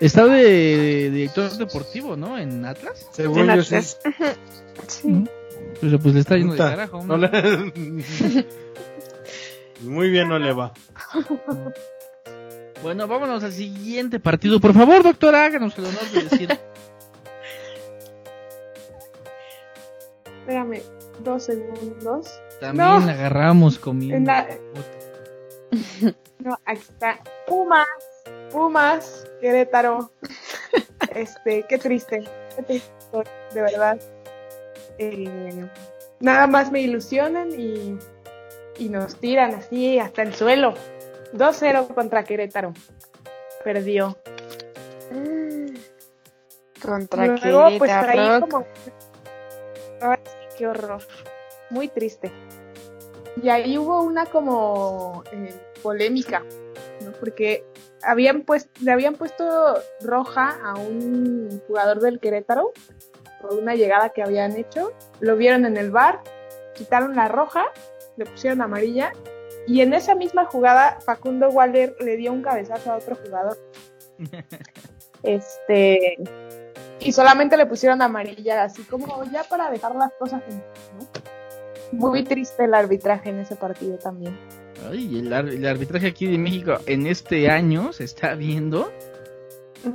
Speaker 3: Está de director deportivo, ¿no? En Atlas.
Speaker 2: Según
Speaker 4: En
Speaker 2: yo sí.
Speaker 4: Atlas. Sí. [laughs]
Speaker 3: Ujú. Pues, pues le está yendo de carajo.
Speaker 2: no
Speaker 3: ¿no?
Speaker 2: le- [laughs] [laughs] Muy bien no le va.
Speaker 3: Bueno, vámonos al siguiente partido. Por favor, doctor, háganos el honor de decir.
Speaker 1: Espérame, dos segundos.
Speaker 3: También
Speaker 1: No.
Speaker 3: agarramos
Speaker 1: la- No, aquí está. Pumas, Pumas, Querétaro. Este, qué triste, qué triste, de verdad. Eh, nada más me ilusionan y, y nos tiran así hasta el suelo. 2-0 contra Querétaro. Perdió.
Speaker 4: Contra
Speaker 1: Luego, pues ahí
Speaker 4: Querétaro.
Speaker 1: como... Ay, qué horror. Muy triste. Y ahí hubo una como eh, polémica, ¿no? Porque habían pues, le habían puesto roja a un jugador del Querétaro por una llegada que habían hecho. Lo vieron en el bar, quitaron la roja, le pusieron amarilla y en esa misma jugada Facundo Waller le dio un cabezazo a otro jugador. [laughs] Este y solamente le pusieron amarilla, así como ya para dejar las cosas en ¿no? Muy triste el arbitraje en ese partido también.
Speaker 3: Ay, el, ar- el arbitraje aquí de México en este año se está viendo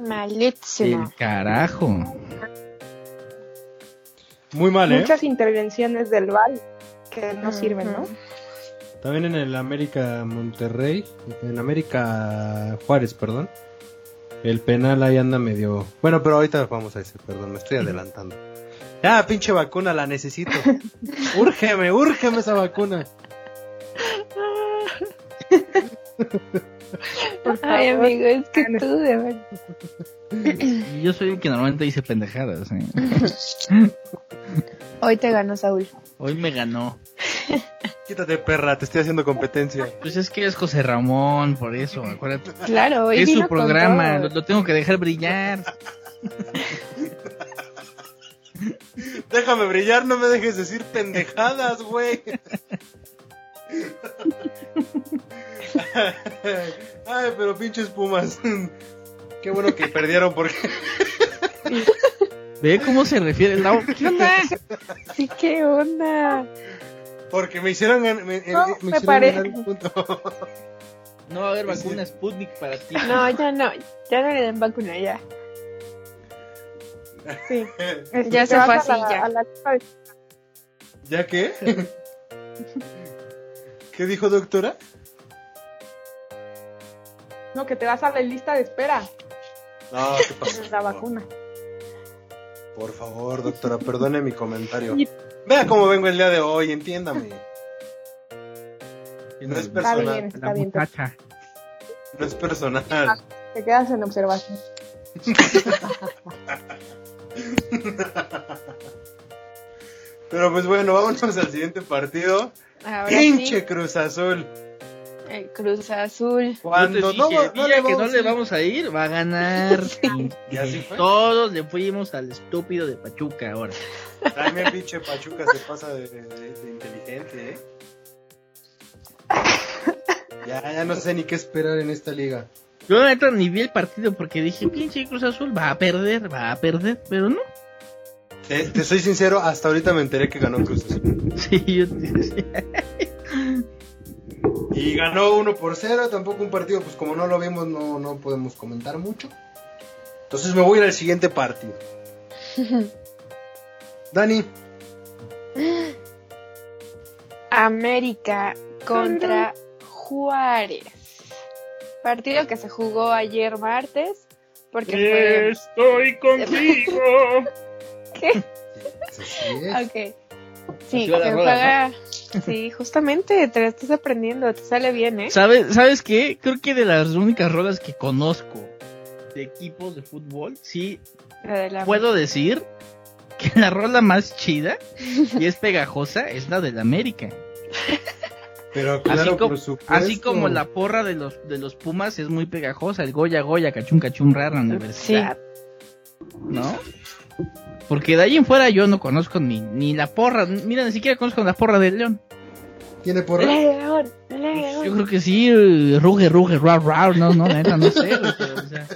Speaker 4: Malísimo.
Speaker 3: el carajo.
Speaker 2: Muy mal, ¿eh?
Speaker 1: Muchas intervenciones del VAR que no sirven, ¿no?
Speaker 2: También en el América Monterrey, en América Juárez, perdón. El penal ahí anda medio... Bueno, pero ahorita vamos a ese, perdón, me estoy adelantando. Ya, pinche vacuna, la necesito. [laughs] Úrgeme, úrgeme esa vacuna. [laughs] [laughs]
Speaker 1: por favor.
Speaker 4: Ay, amigo, es que tú de verdad.
Speaker 3: Yo soy el que normalmente dice pendejadas. ¿eh?
Speaker 4: Hoy te ganó Saúl.
Speaker 3: Hoy me ganó.
Speaker 2: Quítate, perra, te estoy haciendo competencia.
Speaker 3: Pues es que es José Ramón, por eso, acuérdate.
Speaker 4: Claro, hoy
Speaker 3: Es su programa, lo, lo tengo que dejar brillar.
Speaker 2: Déjame brillar, no me dejes decir pendejadas, güey. [laughs] Ay, pero pinches pumas. [laughs] Qué bueno que perdieron porque
Speaker 3: Ve cómo se refiere el Lau. ¿Qué onda?
Speaker 4: Sí, qué onda.
Speaker 2: porque me hicieron gan- me,
Speaker 1: No,
Speaker 2: me
Speaker 1: me
Speaker 2: hicieron
Speaker 1: parece.
Speaker 2: ganar un punto. [laughs]
Speaker 3: No va a haber vacuna Sputnik para ti.
Speaker 4: No, ya no, ya no le den vacuna, ya.
Speaker 1: Sí.
Speaker 4: Ya se fue así, ya.
Speaker 2: ¿Ya qué? ¿Qué dijo doctora?
Speaker 1: No, que te vas a la lista de espera
Speaker 2: No, [laughs] ¿qué pasó?
Speaker 1: de la vacuna.
Speaker 2: Por favor, doctora, perdone mi comentario.
Speaker 1: Y-
Speaker 2: Vea cómo vengo el día de hoy, entiéndame. [laughs] No es
Speaker 1: Está
Speaker 2: personal.
Speaker 1: bien, está bien. Te,
Speaker 3: muchacha.
Speaker 2: No es personal.
Speaker 1: te quedas en observación. [laughs]
Speaker 2: Pero pues bueno, vámonos al siguiente partido.
Speaker 4: Ahora
Speaker 2: Pinche
Speaker 4: sí,
Speaker 2: Cruz Azul.
Speaker 4: el Cruz Azul.
Speaker 2: Cuando no,
Speaker 3: dije,
Speaker 2: no le
Speaker 3: que no
Speaker 2: vamos
Speaker 3: le
Speaker 2: a ir.
Speaker 3: vamos a ir, va a ganar. [laughs]
Speaker 2: ¿Y así fue?
Speaker 3: Todos le fuimos al estúpido de Pachuca ahora.
Speaker 2: También pinche Pachuca se pasa de, de- de inteligente, ¿eh? Ya, ya no sé ni qué esperar en esta liga.
Speaker 3: Yo la neta ni vi el partido porque dije, pinche Cruz Azul va a perder, va a perder, pero no.
Speaker 2: Te, te soy sincero, hasta ahorita me enteré que ganó Cruz Azul.
Speaker 3: Sí, yo
Speaker 2: Y ganó 1 por 0, tampoco un partido, pues como no lo vimos, no, no podemos comentar mucho. Entonces me voy al siguiente partido. [laughs] Dani,
Speaker 4: América contra Juárez. Partido que se jugó ayer martes. Porque
Speaker 3: Estoy contigo. [laughs]
Speaker 4: ¿Qué? [laughs] Ok. Sí, se
Speaker 3: rola,
Speaker 4: juega. Sí, justamente te la estás aprendiendo, te sale bien, ¿eh?
Speaker 3: ¿Sabes, ¿Sabes qué? Creo que de las únicas rolas que conozco de equipos de fútbol, sí
Speaker 4: La de la-
Speaker 3: puedo decir que la rola más chida y es pegajosa es la del América. [laughs]
Speaker 2: Pero claro,
Speaker 3: así, como,
Speaker 2: por supuesto.
Speaker 3: así como la porra de los de los Pumas es muy pegajosa, el Goya Goya, cachum cachum rara universidad. ¿No? Porque de ahí en fuera yo no conozco ni, ni la porra, mira, ni siquiera conozco la porra del León.
Speaker 2: ¿Tiene porra?
Speaker 4: León, León.
Speaker 3: Yo creo que sí, eh, ruge, ruge, rar, rar, no, no, la neta, no sé. pero, o sea,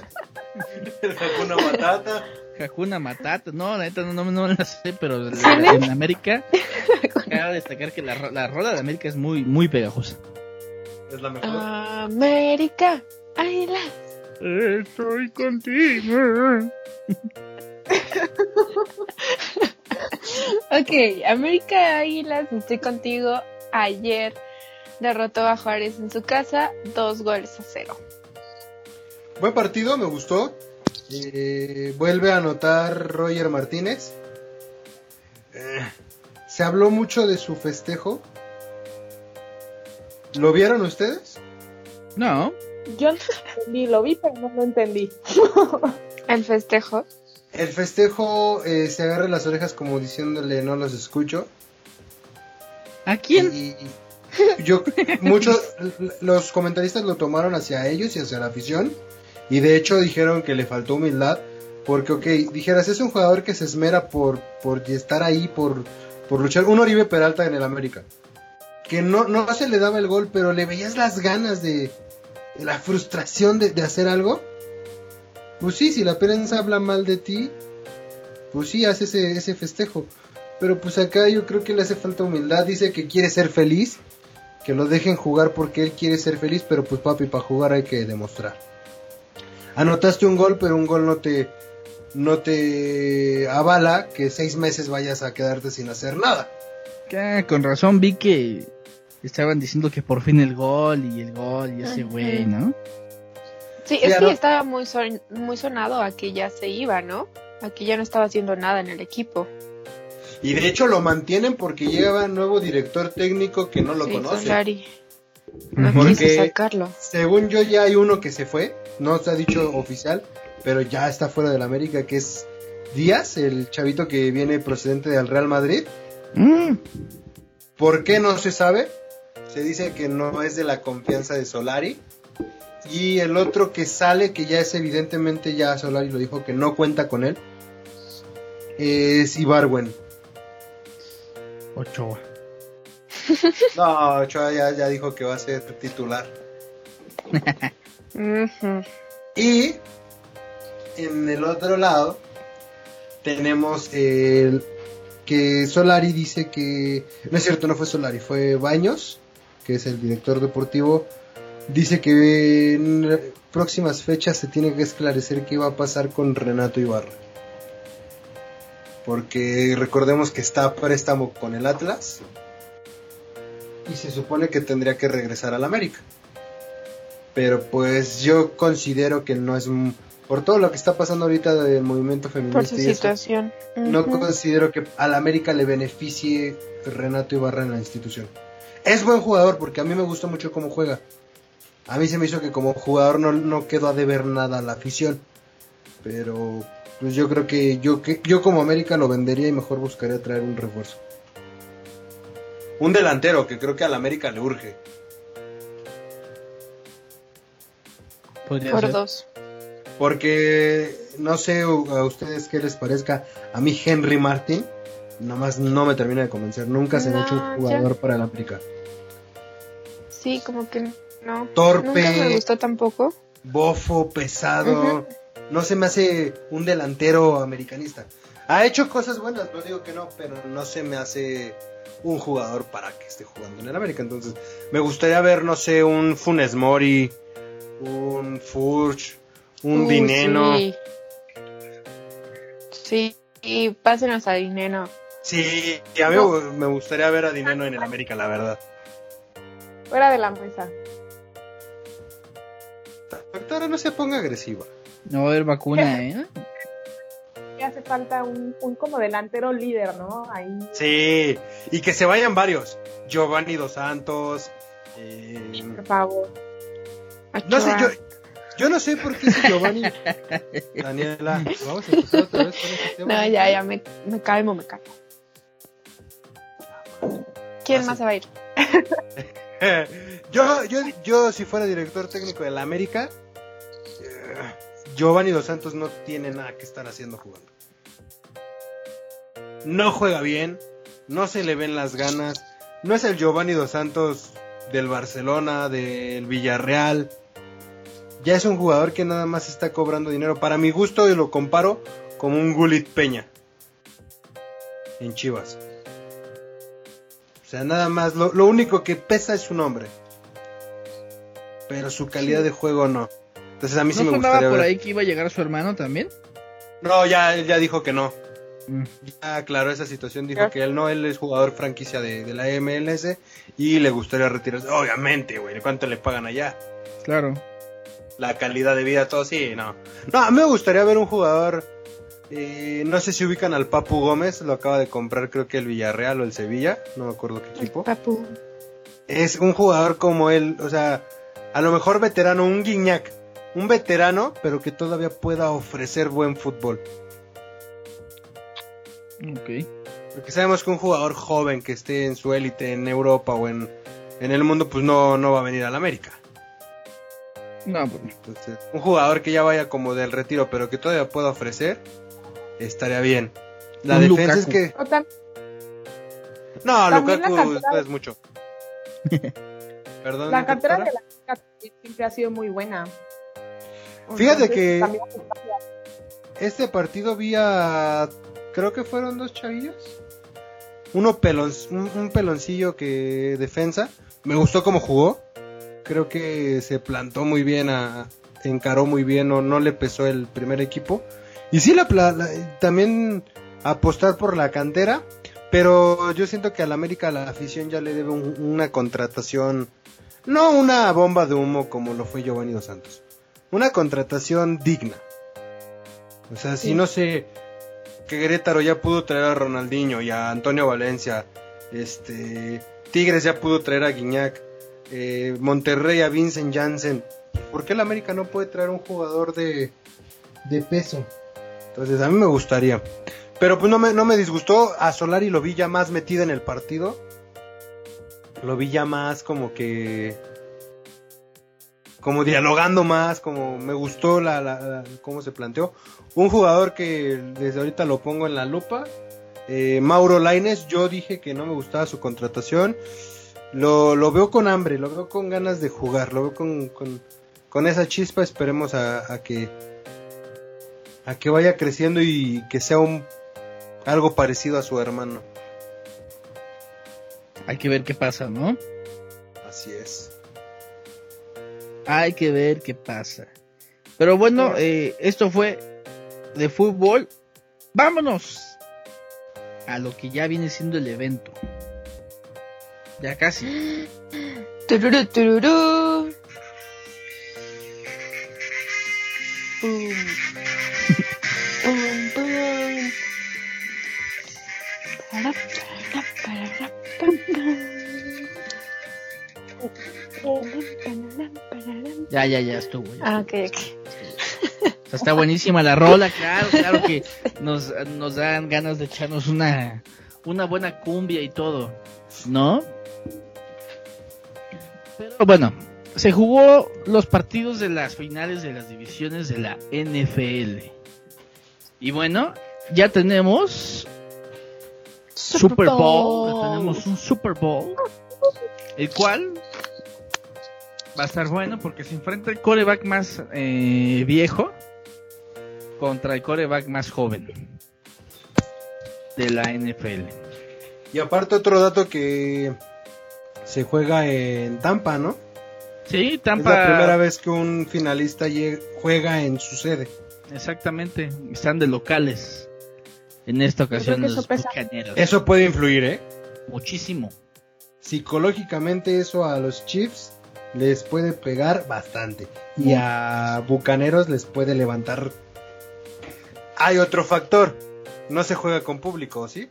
Speaker 2: Una batata.
Speaker 3: Hakuna Matata, no, la neta no, no, no la sé, pero en América, cabe destacar que la, la rola de América es muy, muy pegajosa.
Speaker 2: Es la mejor.
Speaker 4: América, águila.
Speaker 3: Estoy contigo.
Speaker 4: Ok, América Águilas, estoy contigo. Ayer derrotó a Juárez en su casa, dos goles a cero.
Speaker 2: Buen partido, me gustó. Eh, vuelve a anotar Roger Martínez. Eh, se habló mucho de su festejo. ¿Lo vieron ustedes?
Speaker 3: No,
Speaker 1: Yo no entendí, lo vi, pero no lo entendí.
Speaker 4: El festejo.
Speaker 2: El festejo eh, se agarra las orejas como diciéndole no los escucho.
Speaker 3: ¿a quién?
Speaker 2: Y yo, muchos, los comentaristas lo tomaron hacia ellos y hacia la afición. Y de hecho dijeron que le faltó humildad. Porque, ok, dijeras, es un jugador que se esmera por, por estar ahí, por, por luchar. Un Oribe Peralta en el América. Que no, no se le daba el gol, pero le veías las ganas de, de la frustración de, de hacer algo. Pues sí, si la prensa habla mal de ti, pues sí, hace ese, ese festejo. Pero pues acá yo creo que le hace falta humildad. Dice que quiere ser feliz. Que lo dejen jugar porque él quiere ser feliz. Pero pues papi, para jugar hay que demostrar. Anotaste un gol, pero un gol no te, no te avala que seis meses vayas a quedarte sin hacer nada.
Speaker 3: Con razón vi que estaban diciendo que por fin el gol y el gol y ese güey, ¿no?
Speaker 4: Sí,
Speaker 2: Sí,
Speaker 4: es que estaba muy, son- muy sonado a que ya se iba, ¿no? A que ya no estaba haciendo nada en el equipo.
Speaker 2: Y de hecho lo mantienen porque llega nuevo director técnico que no lo
Speaker 4: Sí,
Speaker 2: conoce.
Speaker 4: Solari. No
Speaker 2: Porque-
Speaker 4: sacarlo.
Speaker 2: Según yo ya hay uno que se fue, no se ha dicho oficial, pero ya está fuera del América, que es Díaz, el chavito que viene procedente del Real Madrid.
Speaker 3: Mm,
Speaker 2: ¿Por qué no se sabe? Se dice que no es de la confianza de Solari. Y el otro que sale, que ya es evidentemente, ya Solari lo dijo, que no cuenta con él, es Ibarwen.
Speaker 3: Ochoa. [laughs]
Speaker 2: No, Ochoa ya, ya dijo que va a ser titular. Y en el otro lado tenemos el que Solari dice que no es cierto, no fue Solari, fue Baños, que es el director deportivo, dice que en próximas fechas se tiene que esclarecer qué va a pasar con Renato Ibarra. Porque recordemos que está a préstamo con el Atlas y se supone que tendría que regresar al América. Pero pues yo considero que no es por todo lo que está pasando ahorita del movimiento feminista
Speaker 4: Por su
Speaker 2: y eso,
Speaker 4: situación.
Speaker 2: no considero que al América le beneficie Renato Ibarra en la institución. Es buen jugador porque a mí me gusta mucho cómo juega. A mí se me hizo que como jugador no, no quedó a deber nada a la afición. Pero pues yo creo que yo, que yo como América lo vendería y mejor buscaría traer un refuerzo. Un delantero que creo que al América le urge.
Speaker 3: Podría
Speaker 4: Por
Speaker 3: ser.
Speaker 4: dos.
Speaker 2: Porque no sé a ustedes qué les parezca. A mí Henry Martin nomás no me termina de convencer. Nunca se me ha hecho un jugador para el América.
Speaker 4: Sí, como que no.
Speaker 2: Torpe.
Speaker 4: Nunca me gustó tampoco.
Speaker 2: Bofo, pesado. No se me hace un delantero americanista. Ha hecho cosas buenas, no digo que no, pero no se me hace un jugador para que esté jugando en el América. Entonces, me gustaría ver, no sé, un Funes Mori, un Furch, un
Speaker 4: Uh,
Speaker 2: Dineno.
Speaker 4: Sí. Sí, y pásenos a Dineno.
Speaker 2: Sí, y a mí
Speaker 4: No.
Speaker 2: me gustaría ver a Dineno en el América, la verdad.
Speaker 1: Fuera de la mesa.
Speaker 2: Doctora, no se ponga agresiva.
Speaker 3: No va a haber vacuna, [laughs] ¿eh?
Speaker 1: Hace falta un, un como delantero líder, ¿no? Ahí.
Speaker 2: Sí, y que se vayan varios. Giovanni Dos Santos. eh,
Speaker 1: Por favor.
Speaker 2: no sé, yo, yo no sé por qué ese [laughs] Giovanni. Daniela, [laughs] vamos a empezar otra vez con ese tema.
Speaker 4: No, ya, ya, me, me calmo, me calmo. ¿Quién
Speaker 2: Ah,
Speaker 4: más se va a ir?
Speaker 2: yo, yo, yo, si fuera director técnico de la América, Giovanni Dos Santos no tiene nada que estar haciendo jugando. No juega bien, no se le ven las ganas, no es el Giovanni Dos Santos del Barcelona, del Villarreal. Ya es un jugador que nada más está cobrando dinero. Para mi gusto, y lo comparo como un Gulit Peña en Chivas. O sea, nada más, lo, lo único que pesa es su nombre. Pero su calidad de juego no. Entonces a mí sí
Speaker 3: ¿No
Speaker 2: me
Speaker 3: sonaba
Speaker 2: gustaría
Speaker 3: por
Speaker 2: ver.
Speaker 3: ahí que iba a llegar su hermano también?
Speaker 2: No, ya, él ya dijo que no.
Speaker 3: Mm.
Speaker 2: Ya aclaró esa situación, dijo
Speaker 1: Ya.
Speaker 2: que él no, él es jugador franquicia de, de la MLS y le gustaría retirarse. Obviamente, güey, ¿cuánto le pagan allá?
Speaker 3: Claro.
Speaker 2: La calidad de vida, todo, sí, no. No, a mí me gustaría ver un jugador, eh, no sé si ubican al Papu Gómez, lo acaba de comprar creo que el Villarreal o el Sevilla, no me acuerdo qué equipo.
Speaker 4: Papu.
Speaker 2: es un jugador como él, o sea, a lo mejor veterano, un Guiñac, un veterano, pero que todavía pueda ofrecer buen fútbol.
Speaker 3: Ok.
Speaker 2: Porque sabemos que un jugador joven que esté en su élite en Europa o en, en el mundo, pues no, no va a venir al América.
Speaker 3: No, pues.
Speaker 2: Entonces, un jugador que ya vaya como del retiro, pero que todavía pueda ofrecer, estaría bien. La
Speaker 3: Un
Speaker 2: defensa
Speaker 3: Lukaku.
Speaker 2: es que...
Speaker 1: O tam-
Speaker 2: No,
Speaker 1: También
Speaker 2: Lukaku
Speaker 1: cantera-
Speaker 2: es mucho. [laughs] Perdón.
Speaker 1: la cantera de la América siempre ha sido muy buena.
Speaker 2: Fíjate que- Este partido vi a... Creo que fueron dos chavillos. Uno pelon, un, un peloncillo que defensa. Me gustó cómo jugó. Creo que se plantó muy bien, a, encaró muy bien, no, no le pesó el primer equipo. Y sí, la, la- también apostar por la cantera. Pero yo siento que al América la afición ya le debe un- una contratación. No una bomba de humo como lo fue Giovanni Dos Santos. Una contratación digna. O sea, si no sé, que Querétaro ya pudo traer a Ronaldinho y a Antonio Valencia, este, Tigres ya pudo traer a Guiñac, eh, Monterrey a Vincent Janssen. ¿Por qué el América no puede traer un jugador de, de peso? Entonces a mí me gustaría. Pero pues no me, no me disgustó. A Solari lo vi ya más metido en el partido. Lo vi ya más como que... Como dialogando más, como me gustó la, la- la- cómo se planteó. Un jugador que desde ahorita lo pongo en la lupa. eh, Mauro Laines, yo dije que no me gustaba su contratación. Lo, lo veo con hambre, lo veo con ganas de jugar, lo veo con, con, con esa chispa. Esperemos a, a que a que vaya creciendo y que sea un algo parecido a su hermano.
Speaker 3: Hay que ver qué pasa, ¿no?
Speaker 2: Así es.
Speaker 3: Hay que ver qué pasa. Pero bueno, eh, esto fue de fútbol. Vámonos a lo que ya viene siendo el evento. Ya casi.
Speaker 4: Tururú, tururú. [laughs] Pum. Pum, pum.
Speaker 3: Ya, ya, ya estuvo. ya
Speaker 4: Ah, ok, ok.
Speaker 3: O sea, [laughs] está buenísima la rola, claro, claro que nos, nos dan ganas de echarnos una, una buena cumbia y todo, ¿no? Pero bueno, se jugó los partidos de las finales de las divisiones de la NFL. Y bueno, ya tenemos Super Bowl, ya tenemos un Super Bowl, el cual va a estar bueno porque se enfrenta el coreback más eh, viejo contra el coreback más joven de la NFL.
Speaker 2: Y aparte otro dato que se juega en Tampa, ¿no?
Speaker 3: Sí,
Speaker 2: Es
Speaker 3: Tampa.
Speaker 2: la primera vez que un finalista juega en su sede.
Speaker 3: Exactamente, están de locales en esta ocasión los.
Speaker 1: Eso
Speaker 2: puede influir, ¿eh?
Speaker 3: Muchísimo.
Speaker 2: Psicológicamente eso a los Chiefs les puede pegar bastante. Y a Bucaneros les puede levantar. Hay otro factor. No se juega con público, ¿sí?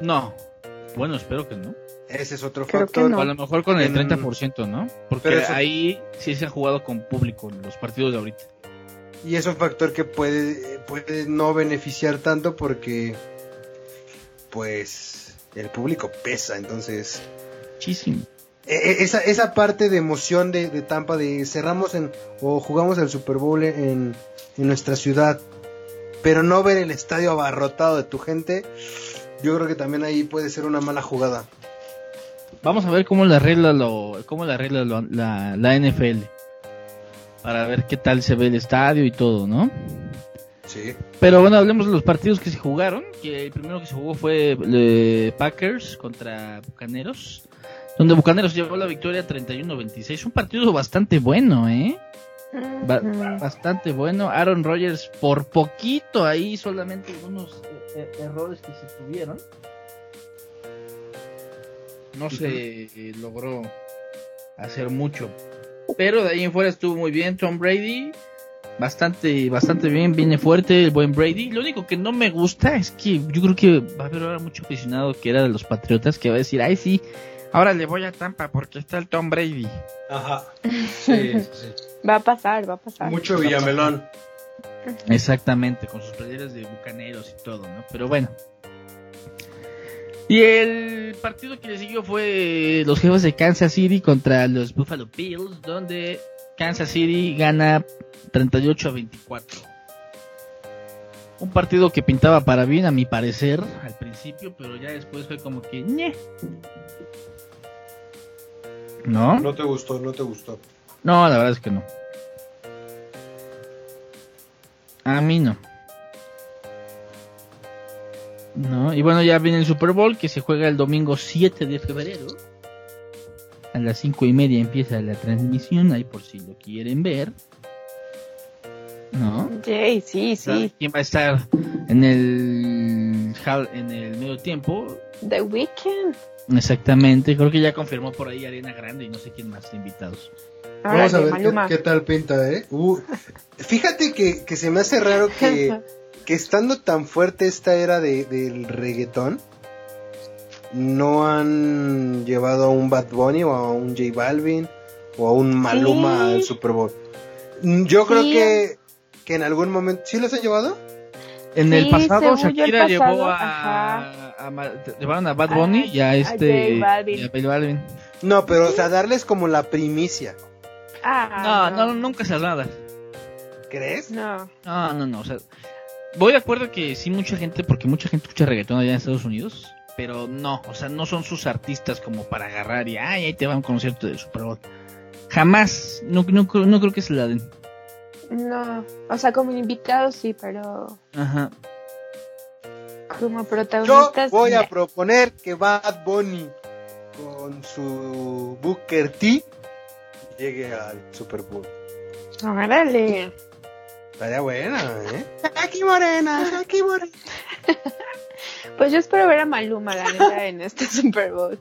Speaker 3: No. Bueno, espero que no.
Speaker 2: Ese es otro
Speaker 1: Creo
Speaker 2: factor.
Speaker 1: no.
Speaker 3: A lo mejor con el
Speaker 2: En-
Speaker 3: 30%, ¿no? Porque
Speaker 2: eso-
Speaker 3: ahí sí se ha jugado con público en los partidos de ahorita.
Speaker 2: Y es un factor que puede, puede no beneficiar tanto porque, pues, el público pesa. Entonces,
Speaker 3: Muchísimo.
Speaker 2: E- e- esa, esa parte de emoción de, de Tampa, de cerramos en, o jugamos el Super Bowl en, en nuestra ciudad, pero no ver el estadio abarrotado de tu gente, yo creo que también ahí puede ser una mala jugada.
Speaker 3: Vamos a ver cómo la arregla lo, cómo la arregla lo- la, la NFL. Para ver qué tal se ve el estadio y todo, ¿no?
Speaker 2: Sí.
Speaker 3: Pero bueno, hablemos de los partidos que se jugaron. Que el primero que se jugó fue eh, Packers contra Bucaneros. Donde Bucaneros llevó la victoria 31-26. Un partido bastante bueno, ¿eh? Ba- bastante bueno. Aaron Rodgers por poquito ahí, solamente unos eh, eh, errores que se tuvieron. No se eh, logró hacer mucho. Pero de ahí en fuera estuvo muy bien. Tom Brady, bastante, bastante bien, viene fuerte el buen Brady. Lo único que no me gusta es que yo creo que va a haber ahora mucho aficionado que era de los Patriotas que va a decir, ay sí, ahora le voy a Tampa porque está el Tom Brady.
Speaker 2: Ajá. [laughs] Sí, sí.
Speaker 4: Va a pasar, va a pasar.
Speaker 2: Mucho Villamelón.
Speaker 3: Exactamente, con sus playeras de bucaneros y todo, ¿no? Pero bueno. Y el partido que le siguió fue los jefes de Kansas City contra los Buffalo Bills, donde Kansas City gana 38 a 24. Un partido que pintaba para bien, a mi parecer, al principio, pero ya después fue como que... ñe. ¿No?
Speaker 2: No te gustó, no te gustó.
Speaker 3: No, la verdad es que no. A mí no. No, y bueno, ya viene el Super Bowl que se juega el domingo 7 de febrero. A las 5 y media empieza la transmisión, ahí por si lo quieren ver. ¿No?
Speaker 4: Yay, sí, sí.
Speaker 3: ¿Quién va a estar en el, hall- en el medio tiempo?
Speaker 4: The Weeknd.
Speaker 3: Exactamente, creo que ya confirmó por ahí Arena Grande y no sé quién más de invitados.
Speaker 2: Vamos a ver qué, qué tal pinta, ¿eh? Uh, fíjate que, que se me hace raro que, [laughs] que estando tan fuerte esta era de, del reggaetón, no han llevado a un Bad Bunny o a un J Balvin o a un Maluma
Speaker 4: Sí.
Speaker 2: al Super Bowl. Yo creo que, que en algún momento... ¿Sí los han llevado?
Speaker 3: En el pasado
Speaker 4: el
Speaker 3: Shakira
Speaker 4: pasado,
Speaker 3: llevó a, llevaron a Bad Bunny
Speaker 4: A-
Speaker 3: y a este
Speaker 4: J Balvin.
Speaker 3: y a J Balvin.
Speaker 2: No, pero o sea, darles como la primicia.
Speaker 4: Ah,
Speaker 3: No, no, nunca se nada.
Speaker 2: ¿Crees?
Speaker 4: No.
Speaker 3: No, no, no, o sea, voy de acuerdo que sí mucha gente, porque mucha gente escucha reggaetón allá en Estados Unidos, pero no, o sea, no son sus artistas como para agarrar y, ay, ahí te va un concierto de Super Bowl. Jamás, no, no, no creo que se la den.
Speaker 4: No. O sea, como invitados sí, pero
Speaker 3: Ajá.
Speaker 4: como
Speaker 2: Yo
Speaker 4: protagonistas.
Speaker 2: voy a proponer que Bad Bunny con su Booker T llegue al Super Bowl.
Speaker 4: Órale.
Speaker 2: Estaría buena, ¿eh? Aquí morena, aquí morena. [laughs]
Speaker 4: Pues yo espero ver a Maluma, la neta, en este Super Bowl.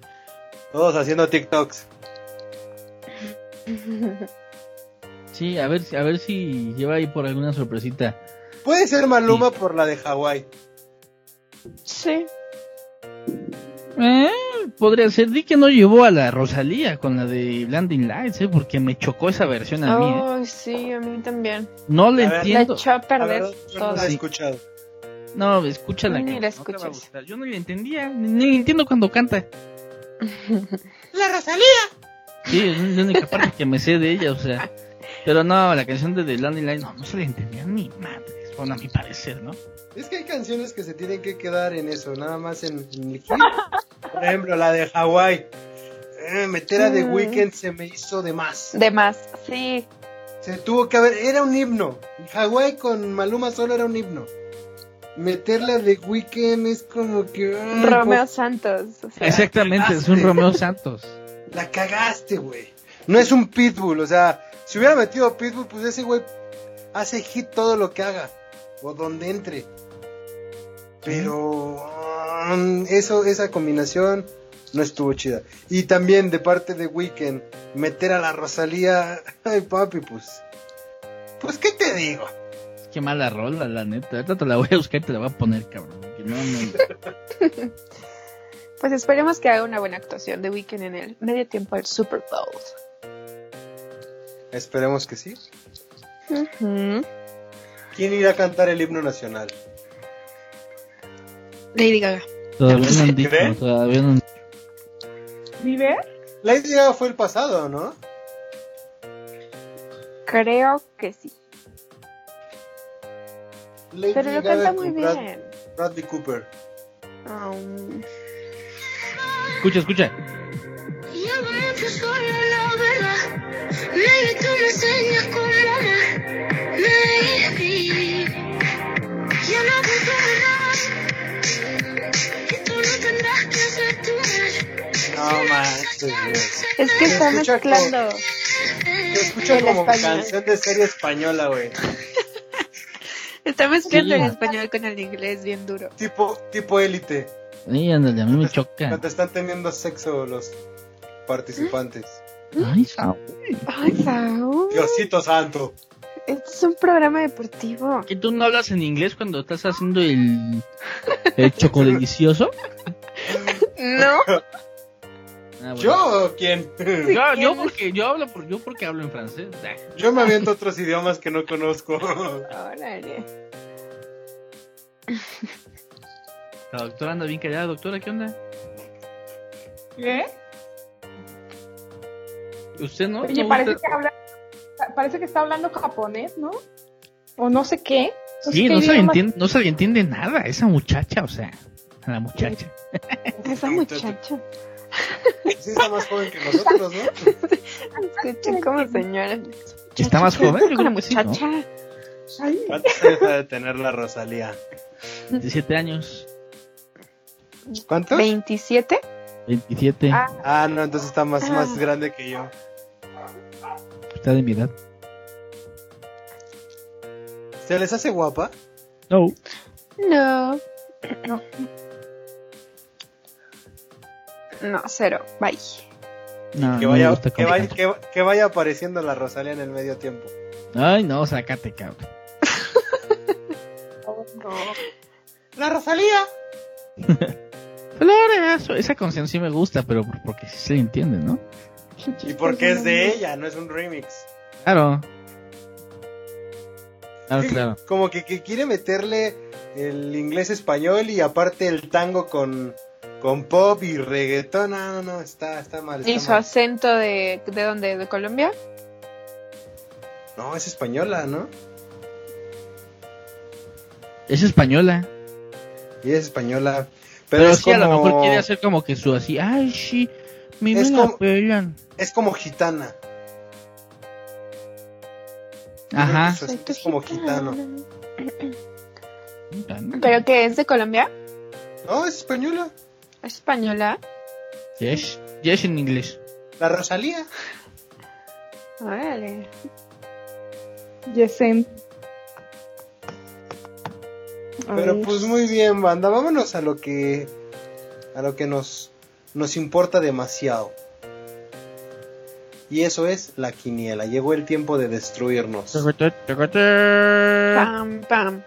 Speaker 2: Todos haciendo TikToks. [laughs]
Speaker 3: Sí, a ver, si- a ver si lleva ahí por alguna sorpresita.
Speaker 2: Puede ser Maluma por la de Hawái.
Speaker 4: Sí.
Speaker 3: Eh, podría ser, di que no llevó a la Rosalía con la de Blinding Lights, eh, porque me chocó esa versión a mí. eh.
Speaker 4: Ay, sí, a mí también.
Speaker 3: No le
Speaker 2: ver.
Speaker 4: La
Speaker 3: entiendo.
Speaker 4: echó a
Speaker 2: La
Speaker 4: perder
Speaker 2: yo no
Speaker 4: todo.
Speaker 2: la he
Speaker 3: Sí.
Speaker 2: escuchado.
Speaker 3: No, escúchala.
Speaker 4: Ni
Speaker 3: que
Speaker 4: la
Speaker 3: no te va a
Speaker 4: escuches.
Speaker 3: gustar. Yo no le entendía, ni, ni entiendo cuando canta. [laughs]
Speaker 2: La Rosalía.
Speaker 3: Sí, es la única parte que me sé de ella, o sea. [laughs] Pero no, la canción de The Landing Line, no, no se le entendía ni madre, bueno, a mi parecer, ¿no?
Speaker 2: Es que hay canciones que se tienen que quedar en eso, nada más en, en el hit. Por ejemplo, la de Hawái. Eh, meter a The
Speaker 4: Mm.
Speaker 2: Weeknd se me hizo de más.
Speaker 4: De más, sí.
Speaker 2: Se tuvo que haber, era un himno. Hawái con Maluma solo era un himno. Meterla de Weekend es como que. ay,
Speaker 4: Romeo Santos. o sea,
Speaker 3: Exactamente, es un. Romeo Santos.
Speaker 2: La cagaste, güey. No es un Pitbull, o sea, si hubiera metido a Pitbull, pues ese güey hace hit todo lo que haga. O donde entre. Pero. um, eso, esa combinación no estuvo chida. Y también de parte de Weekend, meter a la Rosalía. [laughs] Ay, papi, pues. Pues, ¿qué te digo?
Speaker 3: Qué mala rola, la neta. Ahorita te la voy a buscar y te la voy a poner, cabrón. que no, no. [laughs]
Speaker 4: Pues esperemos que haga una buena actuación de Weekend en el medio tiempo del Super Bowl.
Speaker 2: Esperemos que sí.
Speaker 4: Ujú.
Speaker 2: ¿Quién irá a cantar el himno nacional?
Speaker 4: Lady Gaga.
Speaker 3: Todavía no [laughs] han dicho, todavía no han
Speaker 1: ¿Vive?
Speaker 2: La idea fue el pasado, ¿no?
Speaker 4: Creo que sí.
Speaker 2: Lady
Speaker 4: Pero lo
Speaker 2: Gaga
Speaker 4: canta muy
Speaker 2: Brad-
Speaker 4: bien.
Speaker 2: Bradley Cooper.
Speaker 4: Um,
Speaker 3: Escucha, escucha.
Speaker 6: Yo. Maybe tú me enseñas cómo amar. Maybe. Yo no busco nada. Y tú no tendrás que hacer tu.
Speaker 2: No manches,
Speaker 4: es que está mezclando.
Speaker 2: Se escucha
Speaker 4: El
Speaker 2: como
Speaker 4: español.
Speaker 2: canción de serie española, güey. [laughs]
Speaker 4: Está mezclando
Speaker 3: Sí.
Speaker 4: el español con el inglés bien duro.
Speaker 2: Tipo, tipo élite.
Speaker 3: Ay, ándale, a mí me choca.
Speaker 2: Cuando están teniendo sexo los participantes.
Speaker 3: Ay, Saúl.
Speaker 4: Ay, Saúl.
Speaker 2: Diosito santo.
Speaker 4: Este es un programa deportivo.
Speaker 3: ¿Que tú no hablas en inglés cuando estás haciendo el, el choco delicioso?
Speaker 4: No. [laughs]
Speaker 3: Ah, bueno.
Speaker 2: ¿Yo o quién?
Speaker 3: Yo, yo porque yo hablo por, yo porque hablo en francés. Ah,
Speaker 2: Yo me aviento otros idiomas que no conozco. [laughs]
Speaker 4: Órale.
Speaker 3: La doctora anda bien callada, doctora, ¿qué onda?
Speaker 1: ¿Qué?
Speaker 3: ¿Usted no?
Speaker 1: Oye,
Speaker 3: ¿No
Speaker 1: parece
Speaker 3: gusta?
Speaker 1: que habla, parece que está hablando japonés, ¿no? O no sé qué. No
Speaker 3: Sí,
Speaker 1: qué
Speaker 3: no se, entiende, no se le entiende nada, esa muchacha, o sea, a la muchacha.
Speaker 4: Esa muchacha.
Speaker 2: Sí, está más joven que nosotros, ¿no?
Speaker 4: Escuché como señora.
Speaker 3: ¿Está más joven? Yo
Speaker 4: Con la muchacha.
Speaker 2: ¿Cuántos años ha de tener la Rosalía?
Speaker 3: 17 años,
Speaker 2: ¿Cuántos?
Speaker 4: 27.
Speaker 3: 27,
Speaker 1: Ah.
Speaker 2: Ah, no, entonces está más,
Speaker 4: Ah.
Speaker 2: más grande que yo.
Speaker 3: Está de mi edad.
Speaker 2: ¿Se les hace guapa?
Speaker 3: No.
Speaker 4: No. No, cero. Bye.
Speaker 3: No,
Speaker 2: Que
Speaker 3: no me
Speaker 2: vaya,
Speaker 3: gusta
Speaker 2: que, vaya, que, que vaya apareciendo la Rosalía en el medio tiempo.
Speaker 3: Ay, no, sácate, cabrón.
Speaker 1: no.
Speaker 2: ¡La Rosalía! [laughs]
Speaker 3: Floreazo. Esa canción sí me gusta, pero porque sí se entiende, ¿no? [laughs]
Speaker 2: Y porque es de ella, no es un remix.
Speaker 3: Claro. Claro, claro.
Speaker 2: Como que, que quiere meterle el inglés español y aparte el tango con, con pop y reggaetón. No, no, no, está, está mal.
Speaker 4: ¿Y su
Speaker 2: mal.
Speaker 4: acento de, de dónde? ¿De Colombia?
Speaker 2: No, es española, ¿no?
Speaker 3: Es española.
Speaker 2: Y es española.
Speaker 3: Pero,
Speaker 2: Pero, es
Speaker 3: sí,
Speaker 2: como...
Speaker 3: a lo mejor quiere hacer como que su así. Ay, sí. Mi
Speaker 2: Es como-
Speaker 3: pelan.
Speaker 2: Es como gitana.
Speaker 3: Ajá.
Speaker 2: Es, es como gitano.
Speaker 4: ¿Pero qué? ¿Es de Colombia?
Speaker 2: No, es española.
Speaker 4: ¿Es española?
Speaker 3: Yes. Yes en inglés.
Speaker 2: La Rosalía.
Speaker 4: Órale.
Speaker 1: Yesen.
Speaker 2: Pero pues muy bien, banda. Vámonos a lo que a lo que nos nos importa demasiado. Y eso es la quiniela. Llegó el tiempo de destruirnos.
Speaker 4: Pam, pam.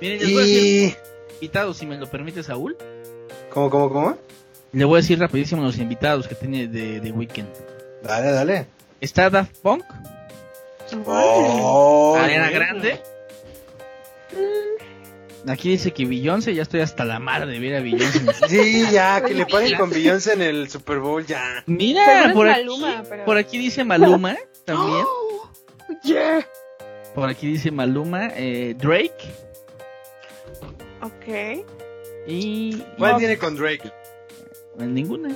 Speaker 3: Miren, les voy a decir
Speaker 2: Y
Speaker 3: invitados, si me lo permite, Saúl.
Speaker 2: ¿Cómo cómo cómo?
Speaker 3: Le voy a decir rapidísimo los invitados que tiene de, de Weekend.
Speaker 2: Dale, dale.
Speaker 3: Está Daft Punk,
Speaker 2: Oh,
Speaker 3: Arena. Grande. Aquí dice que Beyoncé, ya estoy hasta la madre de ver a Beyoncé. [laughs]
Speaker 2: Sí, ya, que le paren con Beyoncé en el Super Bowl, ya.
Speaker 3: Mira, por aquí,
Speaker 4: Maluma, pero-
Speaker 3: por aquí dice Maluma también. [gasps]
Speaker 4: Yeah.
Speaker 3: Por aquí dice Maluma, eh, Drake
Speaker 4: Ok.
Speaker 3: y...
Speaker 2: ¿Cuál
Speaker 3: no,
Speaker 2: tiene con Drake?
Speaker 3: Ninguna.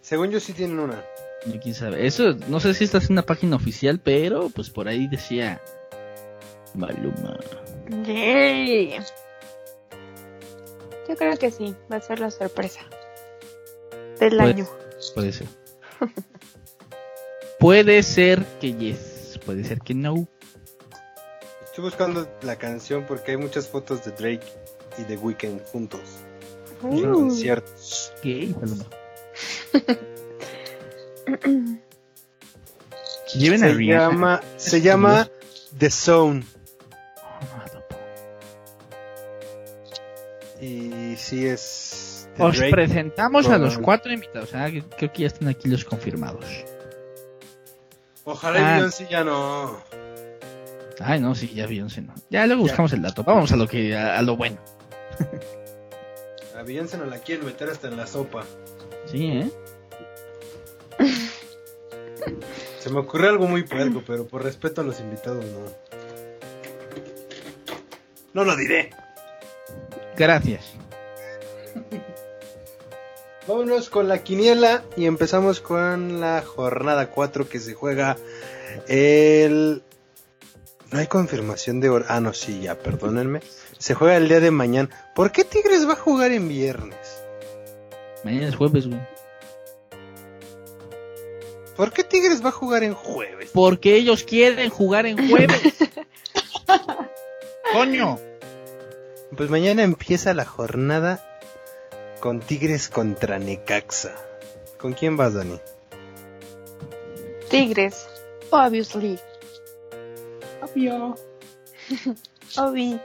Speaker 2: Según yo sí tienen una.
Speaker 3: Y quién sabe. Eso, no sé si esta es una página oficial, pero pues por ahí decía Maluma.
Speaker 4: Yay. Yo creo que sí, va a ser la sorpresa del
Speaker 3: Puede-
Speaker 4: año.
Speaker 3: Puede ser. [laughs] puede ser que yes, puede ser que no.
Speaker 2: Estoy buscando la canción porque hay muchas fotos de Drake y de Weeknd juntos. En
Speaker 4: Uh.
Speaker 2: conciertos.
Speaker 3: ¿Qué? Maluma. [laughs] Lleven
Speaker 2: Se llama, se llama The Zone. Y sí es
Speaker 3: Os
Speaker 2: Drake.
Speaker 3: presentamos a los cuatro invitados. Ah, creo que ya están aquí los confirmados.
Speaker 2: Ojalá
Speaker 3: Ah.
Speaker 2: y Beyoncé ya no.
Speaker 3: Ay, no, sí, ya Beyoncé no. Ya luego buscamos el dato. Vamos a lo que a, a lo bueno. [laughs]
Speaker 2: A Beyoncé no la quieren meter hasta en la sopa.
Speaker 3: Sí, ¿eh?
Speaker 2: Se me ocurrió algo muy puerco, pero por respeto a los invitados no. No lo diré.
Speaker 3: Gracias. [laughs]
Speaker 2: Vámonos con la quiniela y empezamos con la jornada 4 que se juega el... No hay confirmación de hora. Ah, no, sí, ya, perdónenme. Se juega el día de mañana. ¿Por qué Tigres va a jugar en viernes?
Speaker 3: Mañana es jueves, güey.
Speaker 2: ¿Por qué Tigres va a jugar en jueves?
Speaker 3: Porque ellos quieren jugar en jueves. [laughs] Coño.
Speaker 2: Pues mañana empieza la jornada con Tigres contra Necaxa. ¿Con quién vas, Dani?
Speaker 4: Tigres. Obviously.
Speaker 1: Obvio. [laughs]
Speaker 4: Obvi.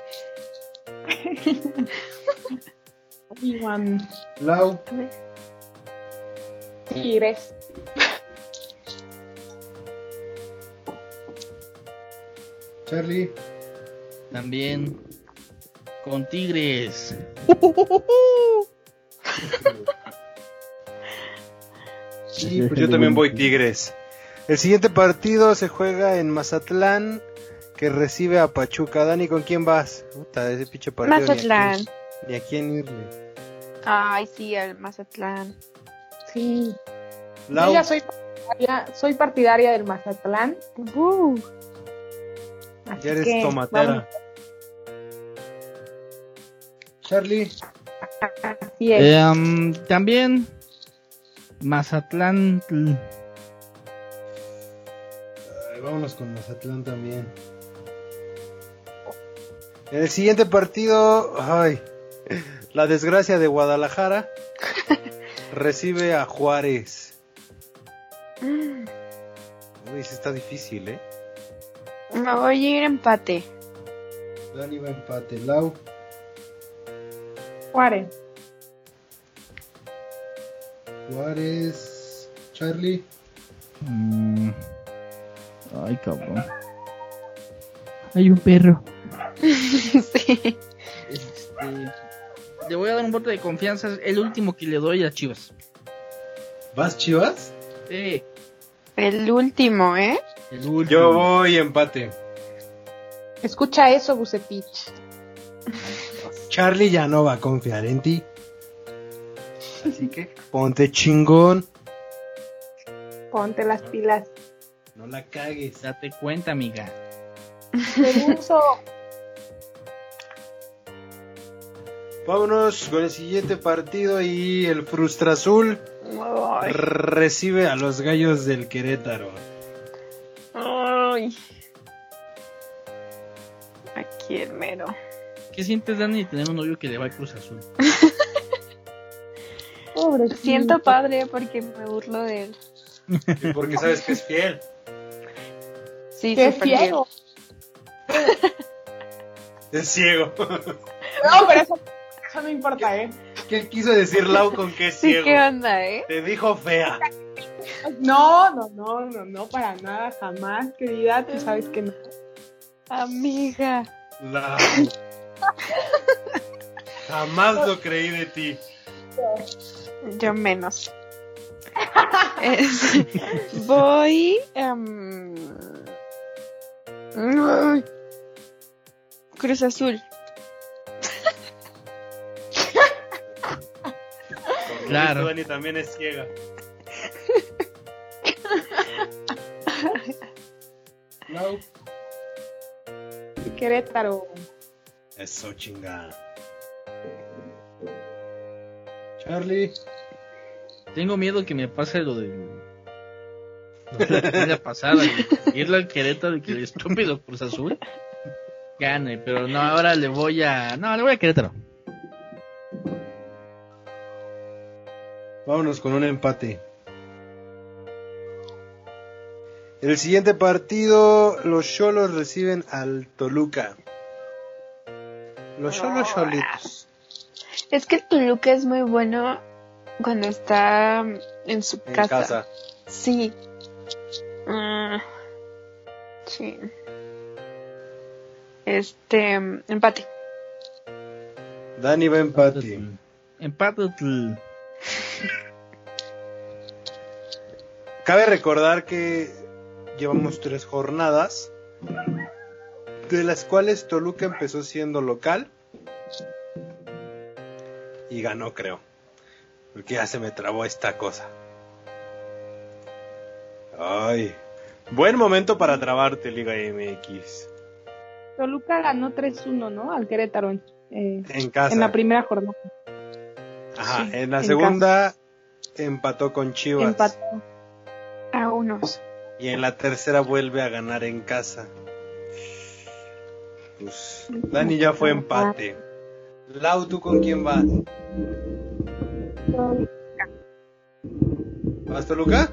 Speaker 1: Iván.
Speaker 2: Lau.
Speaker 1: Tigres.
Speaker 2: Charlie.
Speaker 3: También con Tigres. [laughs]
Speaker 2: Sí, pues yo también voy Tigres. El siguiente partido se juega en Mazatlán, que recibe a Pachuca. Dani, ¿con quién vas? Puta, ese pinche partido. ni a
Speaker 4: Mazatlán.
Speaker 2: quién- Ni a quién irle.
Speaker 4: Ay, sí, al Mazatlán.
Speaker 1: Sí.
Speaker 2: Lau.
Speaker 1: Yo ya soy partidaria, soy partidaria del Mazatlán.
Speaker 4: Uh,
Speaker 2: Ya eres
Speaker 1: que
Speaker 2: tomatera. Charlie.
Speaker 1: vamos, así es.
Speaker 3: Eh, um, también Mazatlán.
Speaker 2: Ay, vámonos con Mazatlán también. En el siguiente partido, ay, la desgracia de Guadalajara [laughs] recibe a Juárez. Uy, sí está difícil, ¿eh?
Speaker 4: me voy a ir empate.
Speaker 2: Dani va empate, Lau.
Speaker 1: Juárez.
Speaker 2: Juárez. Charlie.
Speaker 3: Mm. Ay, cabrón.
Speaker 5: Hay un perro. [laughs]
Speaker 4: sí.
Speaker 3: Este, le voy a dar un voto de confianza. Es el último que le doy a Chivas.
Speaker 2: ¿Vas Chivas?
Speaker 3: Sí,
Speaker 4: El último, ¿eh?
Speaker 3: el último.
Speaker 2: Yo voy empate.
Speaker 1: Escucha eso, Bucetich.
Speaker 2: Charlie ya no va a confiar en ti. Así que ponte chingón.
Speaker 1: Ponte las pilas.
Speaker 2: No la cagues.
Speaker 3: Date cuenta, amiga.
Speaker 1: Peluso. [laughs]
Speaker 2: Vámonos con el siguiente partido y el Frustra Azul
Speaker 4: Ay.
Speaker 2: recibe a los gallos del Querétaro.
Speaker 4: Ay. Aquí el mero.
Speaker 3: ¿Qué sientes, Dani, de tener un novio que le va a Cruz Azul? [laughs]
Speaker 1: Pobre
Speaker 4: Siento padre porque me burlo de él.
Speaker 2: Porque sabes que es fiel.
Speaker 4: Sí, bien.
Speaker 1: ciego. [laughs]
Speaker 2: Es ciego.
Speaker 1: No, pero eso, eso no importa, ¿eh?
Speaker 2: ¿Qué quiso decir Lau con que es
Speaker 4: Sí,
Speaker 2: ciego?
Speaker 4: ¿qué onda, eh?
Speaker 2: Te dijo fea.
Speaker 1: No, no, no, no, no, para nada, jamás, querida. Tú sabes que no.
Speaker 4: Amiga.
Speaker 2: Lau. Jamás lo creí de ti.
Speaker 4: Yo menos. Es- voy. em. Cruz Azul.
Speaker 3: Claro.
Speaker 2: Dani también es ciega. Lau.
Speaker 1: Querétaro.
Speaker 2: Eso chingada. Charlie.
Speaker 3: Tengo miedo que me pase lo de. Lo de la pasada. Irle al Querétaro que el estúpido Cruz Azul gane. Pero no, ahora le voy a. No, le voy a Querétaro.
Speaker 2: Vámonos con un empate. El siguiente partido, los Cholos reciben al Toluca. Los Cholos Cholitos.
Speaker 4: Es que el Toluca es muy bueno cuando está en su
Speaker 2: En
Speaker 4: casa.
Speaker 2: casa.
Speaker 4: Sí. Ah, sí. Este, empate.
Speaker 2: Dani va empate.
Speaker 3: Empate.
Speaker 2: Cabe recordar que llevamos tres jornadas, de las cuales Toluca empezó siendo local y ganó, creo. Porque ya se me trabó esta cosa. Ay, buen momento para trabarte, Liga MX.
Speaker 1: Toluca ganó 3-1, ¿no? Al Querétaro en, eh,
Speaker 2: En casa.
Speaker 1: en la primera jornada.
Speaker 2: Ajá,
Speaker 1: sí,
Speaker 2: en la
Speaker 1: en
Speaker 2: segunda empató con Chivas.
Speaker 1: Empató.
Speaker 4: A unos.
Speaker 2: Y en la tercera vuelve a ganar en casa. Pues Dani ya fue empate. Lau, ¿tú con quién vas? ¿Vas Toluca?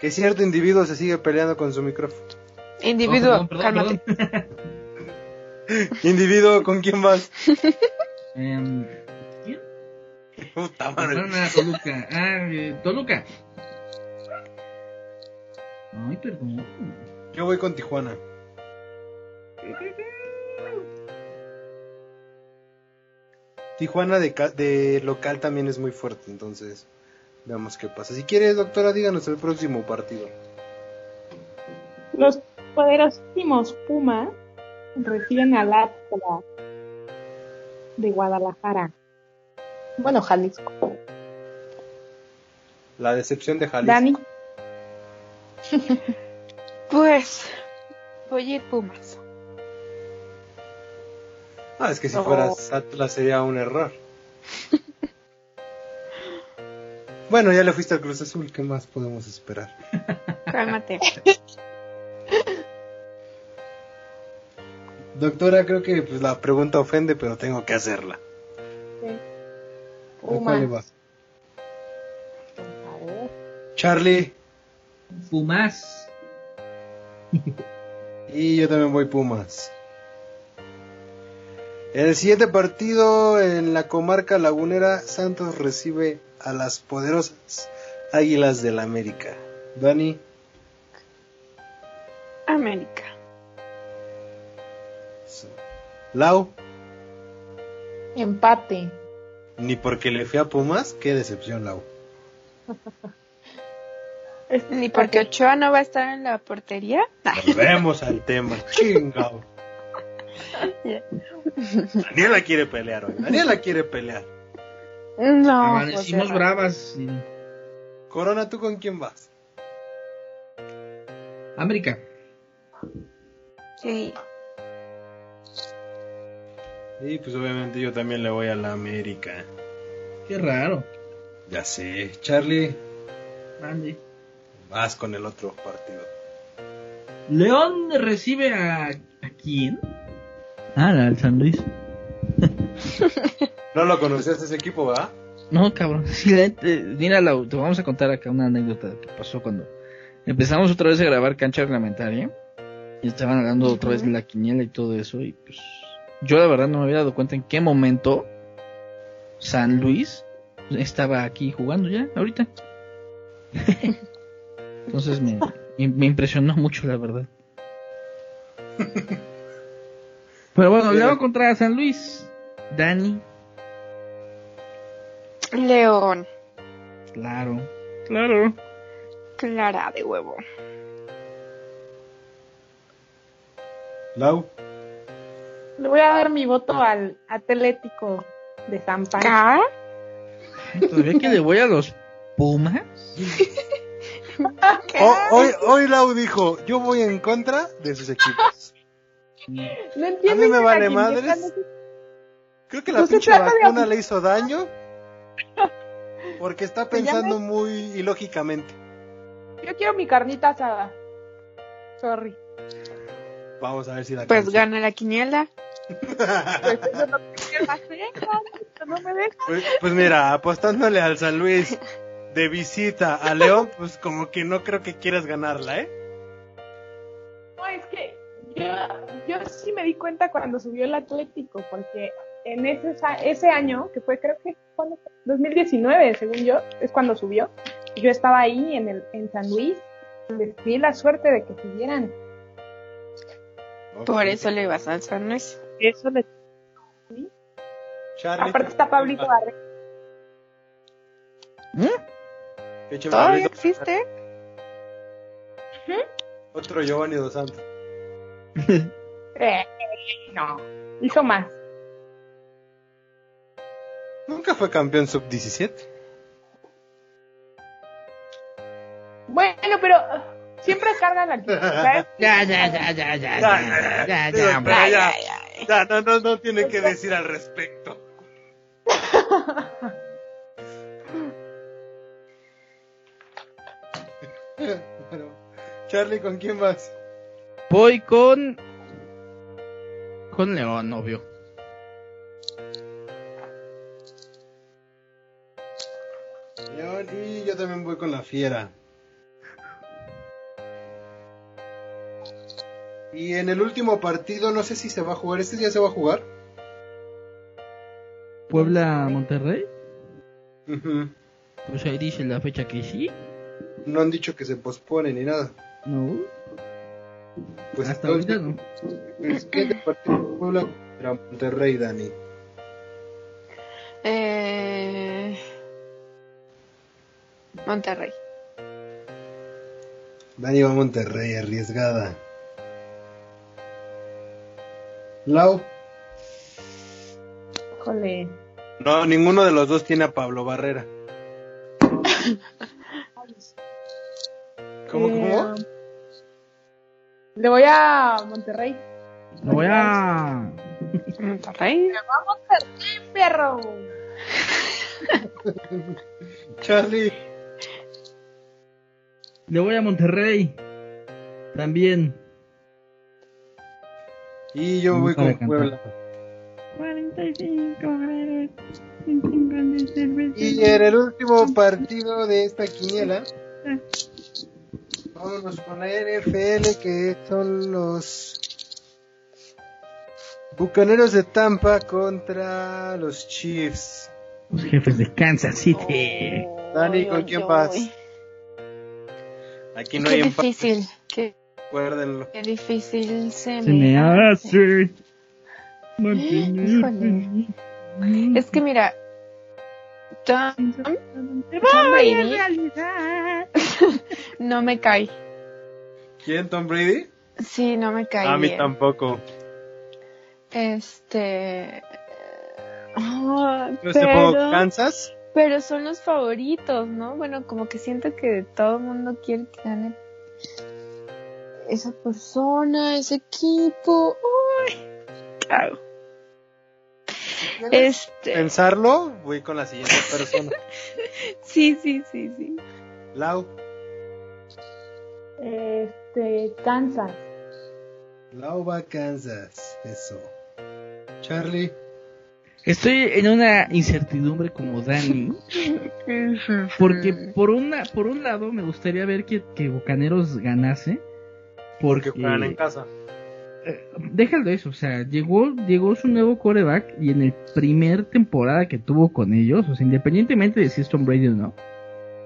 Speaker 2: Que cierto individuo se sigue peleando con su micrófono.
Speaker 4: Individuo,
Speaker 3: Oh, perdón, perdón,
Speaker 4: cálmate.
Speaker 3: perdón. [laughs]
Speaker 2: Individuo, ¿con quién vas? [laughs]
Speaker 3: Em, ¿Quién?
Speaker 2: Puta madre.
Speaker 3: A Toluca. Ah, eh, Toluca. Ay, perdón.
Speaker 2: Yo voy con Tijuana. Tijuana de, ca- de local también es muy fuerte, entonces veamos qué pasa. Si quiere, doctora, díganos el próximo partido.
Speaker 1: Los poderosísimos Pumas reciben al Atlas de Guadalajara. Bueno, Jalisco.
Speaker 2: La decepción de Jalisco.
Speaker 1: Dani, [laughs]
Speaker 4: Pues, voy a ir Pumas.
Speaker 2: Ah, es que si
Speaker 1: Oh.
Speaker 2: fueras Atlas sería un error. bueno, ya le fuiste al Cruz Azul, ¿qué más podemos esperar? [laughs]
Speaker 4: Cálmate.
Speaker 2: Doctora, creo que pues, la pregunta ofende, pero tengo que hacerla. ¿A cuál le
Speaker 1: Pumas.
Speaker 2: Charlie.
Speaker 3: Pumas. [laughs]
Speaker 2: Y yo también voy Pumas. En el siguiente partido, en la comarca lagunera, Santos recibe a las poderosas Águilas del América. Dani,
Speaker 4: América.
Speaker 2: Lau,
Speaker 1: Empate.
Speaker 2: ni porque le fui a Pumas, qué decepción, Lau. [laughs]
Speaker 4: Ni porque Ochoa no va a estar en la portería.
Speaker 2: Volvemos al tema, [laughs] chingao.
Speaker 4: Ya.
Speaker 2: Daniela quiere pelear hoy, Daniela quiere pelear.
Speaker 4: No.
Speaker 3: Amanecimos bravas. y-
Speaker 2: Corona, ¿tú con quién vas?
Speaker 3: América.
Speaker 4: Sí.
Speaker 2: Y pues obviamente yo también le voy a la América.
Speaker 3: Qué raro.
Speaker 2: Ya sé, Charlie,
Speaker 3: Andy.
Speaker 2: Vas con el otro partido.
Speaker 3: León recibe a. ¿A quién? Ah, al San Luis.
Speaker 2: No lo conocías ese equipo, ¿verdad?
Speaker 3: No, cabrón. [laughs] Sí, mira, la- te vamos a contar acá una anécdota que pasó cuando empezamos otra vez a grabar cancha reglamentaria. Y estaban hablando otra vez de la quiniela y todo eso. Y pues yo la verdad no me había dado cuenta en qué momento San Luis estaba aquí jugando ya, ahorita. [laughs] Entonces me, me- me impresionó mucho, la verdad. Pero bueno, León contra San Luis. Dani,
Speaker 4: León.
Speaker 3: claro. Claro.
Speaker 4: Clara de huevo.
Speaker 2: Lau,
Speaker 1: Le voy a dar mi voto al Atlético de San Pancho.
Speaker 4: ¿Ca?
Speaker 3: Todavía que le voy a los Pumas. [laughs] [laughs]
Speaker 2: Hoy, hoy Lau dijo, yo voy en contra de sus equipos.
Speaker 1: No entiendo
Speaker 2: A mí me vale madres.
Speaker 1: no se-
Speaker 2: Creo que la
Speaker 1: No
Speaker 2: pinche
Speaker 1: de
Speaker 2: vacuna
Speaker 1: abus-
Speaker 2: le hizo daño. [laughs] Porque está
Speaker 1: llama-
Speaker 2: pensando muy ilógicamente.
Speaker 1: Yo quiero mi carnita asada. Sorry.
Speaker 2: Vamos a ver si la
Speaker 4: Pues gana la quiniela.
Speaker 1: Pues eso es lo que quiero hacer, no, no me deja.
Speaker 2: Pues, pues mira, apostándole al San Luis [laughs] de visita a León, pues como que no creo que quieras ganarla, ¿eh?
Speaker 1: No, es que yo, yo sí me di cuenta cuando subió el Atlético, porque en ese, ese año, que fue creo que ¿cuándo fue? 2019, según yo, es cuando subió. Yo estaba ahí en, el, en San Luis, les di la suerte de que subieran.
Speaker 4: Por eso le vas al San Luis.
Speaker 1: Eso le...
Speaker 2: Charlie.
Speaker 1: Aparte está Pablito Barre.
Speaker 2: Échame
Speaker 4: ¿Todavía existe?
Speaker 2: Otro Giovanni Dos Santos. [laughs]
Speaker 1: Eh, no, hizo más.
Speaker 2: Nunca fue campeón sub-17.
Speaker 1: Bueno, pero uh, siempre cargan al [laughs] ¿sabes?
Speaker 3: Ya, ya, ya, ya, ya, ya, ya, ya,
Speaker 2: ya, ya, no, no, no tiene que decir al respecto. [laughs] Charlie, ¿con quién vas?
Speaker 3: Voy con. Con León, obvio.
Speaker 2: León y yo también voy con la fiera. Y en el último partido, no sé si se va a jugar. ¿Este ya se va a jugar?
Speaker 3: Puebla, Monterrey.
Speaker 2: Ujú.
Speaker 3: Pues ahí dice la fecha que sí.
Speaker 2: No han dicho que se pospone ni nada.
Speaker 3: No.
Speaker 2: Pues
Speaker 3: Hasta ahorita no.
Speaker 2: el siguiente partido Puebla contra Monterrey, Dani.
Speaker 4: Eh... Monterrey.
Speaker 2: Dani va a Monterrey, arriesgada. Lau.
Speaker 1: Híjole.
Speaker 2: No, ninguno de los dos tiene a Pablo Barrera. [laughs] ¿Cómo,
Speaker 1: Eh,
Speaker 2: cómo?
Speaker 1: Le voy a Monterrey.
Speaker 3: Lo voy a.
Speaker 4: Monterrey.
Speaker 1: ¡Vamos, Monterrey, perro! [laughs]
Speaker 2: Charlie.
Speaker 3: Le voy a Monterrey. También.
Speaker 2: Y yo voy con
Speaker 3: cantar.
Speaker 2: Puebla.
Speaker 5: 45 grados.
Speaker 2: Y en el último partido de esta quiniela, vámonos con la NFL, que son los Bucaneros de Tampa contra los Chiefs.
Speaker 3: Los jefes de Kansas City.
Speaker 2: Dani,
Speaker 4: Uy,
Speaker 2: ¿con quién vas? Aquí no
Speaker 4: Qué
Speaker 2: hay empate,
Speaker 4: difícil, qué,
Speaker 2: recuérdenlo.
Speaker 4: qué difícil se,
Speaker 3: Se me
Speaker 4: hace.
Speaker 3: hace. mantener- [gasps]
Speaker 4: Es que mira, Tom, Tom Brady
Speaker 5: realidad. [laughs]
Speaker 4: no me cae.
Speaker 2: ¿Quién, Tom Brady?
Speaker 4: Sí, no me cae
Speaker 2: A mí
Speaker 4: bien.
Speaker 2: tampoco.
Speaker 4: Este. ah, pero,
Speaker 2: Kansas.
Speaker 4: pero son los favoritos, ¿no? Bueno, como que siento que todo el mundo quiere que gane esa persona, ese equipo. Uy, ¿qué hago? Este.
Speaker 2: Pensarlo, voy con la siguiente persona. [laughs]
Speaker 4: Sí, sí, sí, sí.
Speaker 2: Lau.
Speaker 1: Este, Kansas.
Speaker 2: Lau va a Kansas. Eso. Charlie.
Speaker 3: Estoy en una incertidumbre como Dani. Porque por una, por un lado me gustaría ver que, que Bucaneros ganase.
Speaker 2: Porque
Speaker 3: Porque
Speaker 2: juegan en casa.
Speaker 3: eh, déjalo eso, o sea, llegó, llegó su nuevo coreback y en el primer temporada que tuvo con ellos, o sea, independientemente de si es Tom Brady o no,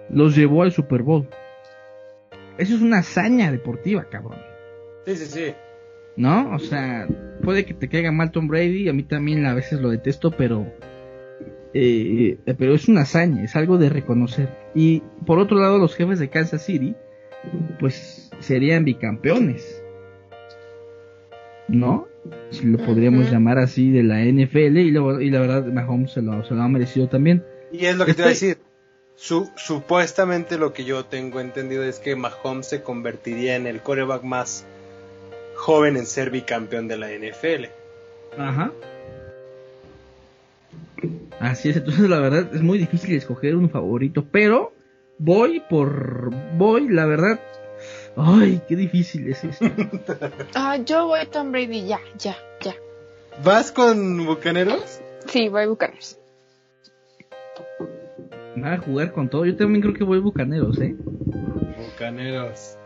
Speaker 3: los llevó al Super Bowl. Eso es una hazaña deportiva, cabrón.
Speaker 2: Sí, sí, sí.
Speaker 3: ¿No? O sea, puede que te caiga mal Tom Brady, a mí también a veces lo detesto, pero eh, pero es una hazaña, es algo de reconocer. Y por otro lado, los jefes de Kansas City, pues serían bicampeones. ¿No? Si lo podríamos llamar así de la NFL y, luego- y la verdad Mahomes se lo, se lo ha merecido también.
Speaker 2: Y es lo que te iba a
Speaker 3: Estoy-
Speaker 2: decir. Su, supuestamente lo que yo tengo entendido es que Mahomes se convertiría en el coreback más joven en ser bicampeón de la NFL.
Speaker 3: Ajá. Así es, entonces la verdad es muy difícil escoger un favorito, pero voy por voy, la verdad. Ay, qué difícil es esto. [laughs]
Speaker 4: Ah, yo voy Tom Brady, ya, ya, ya.
Speaker 2: ¿Vas con Bucaneros?
Speaker 4: Sí, voy a Bucaneros.
Speaker 3: Van a jugar con todo. Yo también creo que voy bucaneros, eh.
Speaker 2: Bucaneros.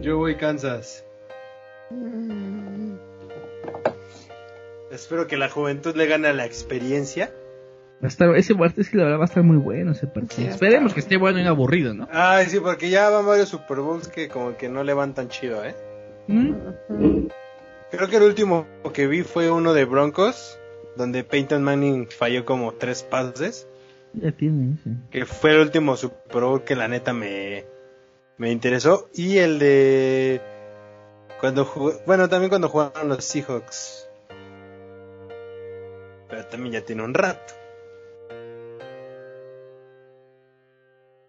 Speaker 2: Yo voy Kansas.
Speaker 4: Mm,
Speaker 2: Espero que la juventud le gane a la experiencia.
Speaker 3: Va a estar, ese partido es que la verdad va a estar muy bueno ese partido.
Speaker 4: Sí,
Speaker 3: Esperemos que esté bueno y no aburrido, ¿no?
Speaker 2: Ay, sí, porque ya van varios Super Bowls que como que no le van tan chido, ¿eh?
Speaker 3: ¿Mm?
Speaker 2: Creo que el último que vi fue uno de Broncos, donde Peyton Manning falló como tres pases.
Speaker 3: Ya tiene ese.
Speaker 2: que fue el último Super Bowl que la neta me, me interesó. Y el de. Cuando bueno, también cuando jugaron los Seahawks. Pero también ya tiene un rato.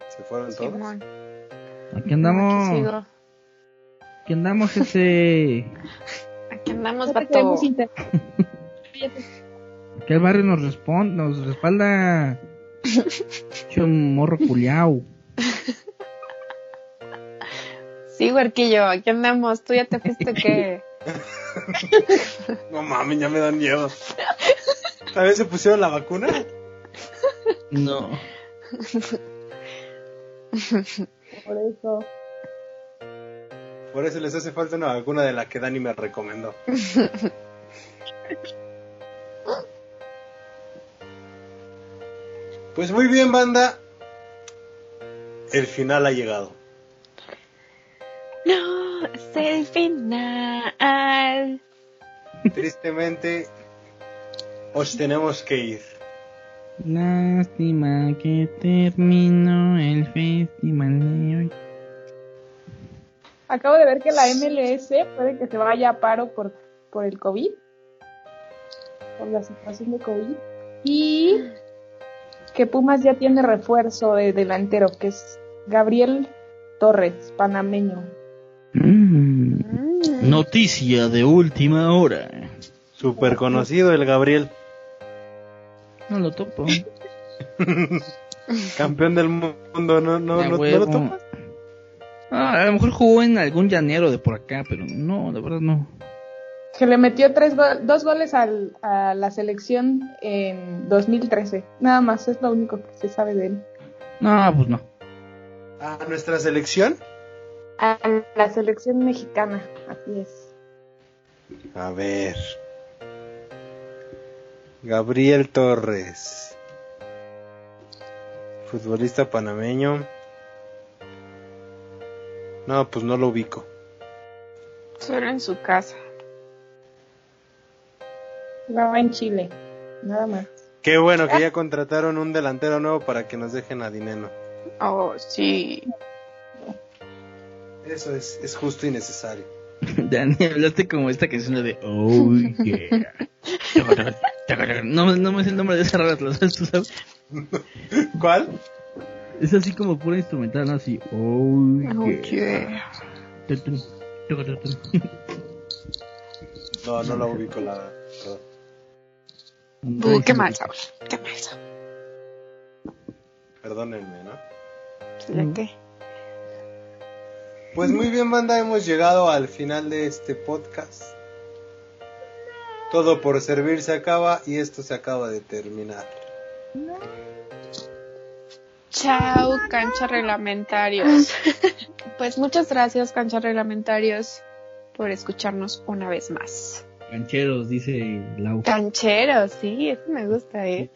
Speaker 2: Se fueron todos.
Speaker 4: Simón,
Speaker 3: Aquí andamos. Aquí andamos ese. [laughs]
Speaker 4: Aquí andamos, vato. [laughs]
Speaker 3: Aquí el barrio nos responde, nos respalda. Un morro culiao.
Speaker 4: Sí, huerquillo, aquí andamos. ¿Tú ya te fuiste que [laughs]
Speaker 2: No mames, ya me dan miedo. ¿A veces se pusieron la vacuna?
Speaker 3: No.
Speaker 1: Por eso.
Speaker 2: Por eso les hace falta una vacuna de la que Dani me recomendó. [laughs] Pues muy bien, banda. El final ha llegado.
Speaker 4: No, es el final.
Speaker 2: Tristemente, os tenemos que ir.
Speaker 3: Lástima que terminó el festival de hoy.
Speaker 1: Acabo de ver que la MLS puede que se vaya a paro por, por el COVID. Por la situación de COVID. Y que Pumas ya tiene refuerzo de delantero, que es Gabriel Torres, panameño.
Speaker 3: Mm.
Speaker 4: Mm.
Speaker 3: Noticia de última hora.
Speaker 2: Súper conocido el Gabriel,
Speaker 3: No lo topo. [laughs]
Speaker 2: campeón del mundo. ¿No, no, no, lo topas?
Speaker 3: Ah, a lo mejor jugó en algún llanero de por acá, pero no, de verdad no.
Speaker 1: Que le metió tres go- dos goles al- a la selección en 2013. Nada más, es lo único que se sabe de él.
Speaker 3: No, pues no.
Speaker 2: A nuestra selección.
Speaker 1: A la selección mexicana, así es.
Speaker 2: A ver. Gabriel Torres. Futbolista panameño. No, pues no lo ubico.
Speaker 4: Solo en su casa.
Speaker 1: Jugaba en Chile. Nada más.
Speaker 2: Qué bueno que ya contrataron un delantero nuevo para que nos dejen a Dineno.
Speaker 4: Oh, sí.
Speaker 2: Eso es, es justo y necesario. [laughs]
Speaker 3: Dani, hablaste como esta canción de Oh yeah. [laughs] No, no me sé el nombre de esa rara, ¿lo sabes tú sabes? [laughs]
Speaker 2: ¿Cuál?
Speaker 3: Es así como pura instrumental, ¿no? Así, oh yeah.
Speaker 2: No, no la ubico la. verdad.
Speaker 4: Uh, qué mal sabor. Qué mal sabor.
Speaker 2: Perdónenme, ¿no?
Speaker 4: ¿Ya qué?
Speaker 2: Pues muy bien, banda, hemos llegado al final de este podcast. Todo por servir se acaba y esto se acaba de terminar.
Speaker 4: Chao, cancha reglamentarios. [laughs] Pues muchas gracias, cancha reglamentarios, por escucharnos una vez más.
Speaker 3: Cancheros, dice Lau.
Speaker 4: Cancheros, sí, eso me gusta, ¿eh?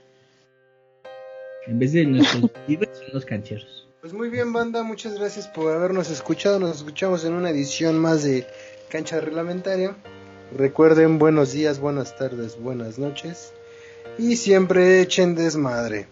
Speaker 3: En vez de nuestros [laughs] son los cancheros.
Speaker 2: Pues muy bien, banda, muchas gracias por habernos escuchado. Nos escuchamos en una edición más de Cancha Reglamentaria. Recuerden, buenos días, buenas tardes, buenas noches. Y siempre echen desmadre.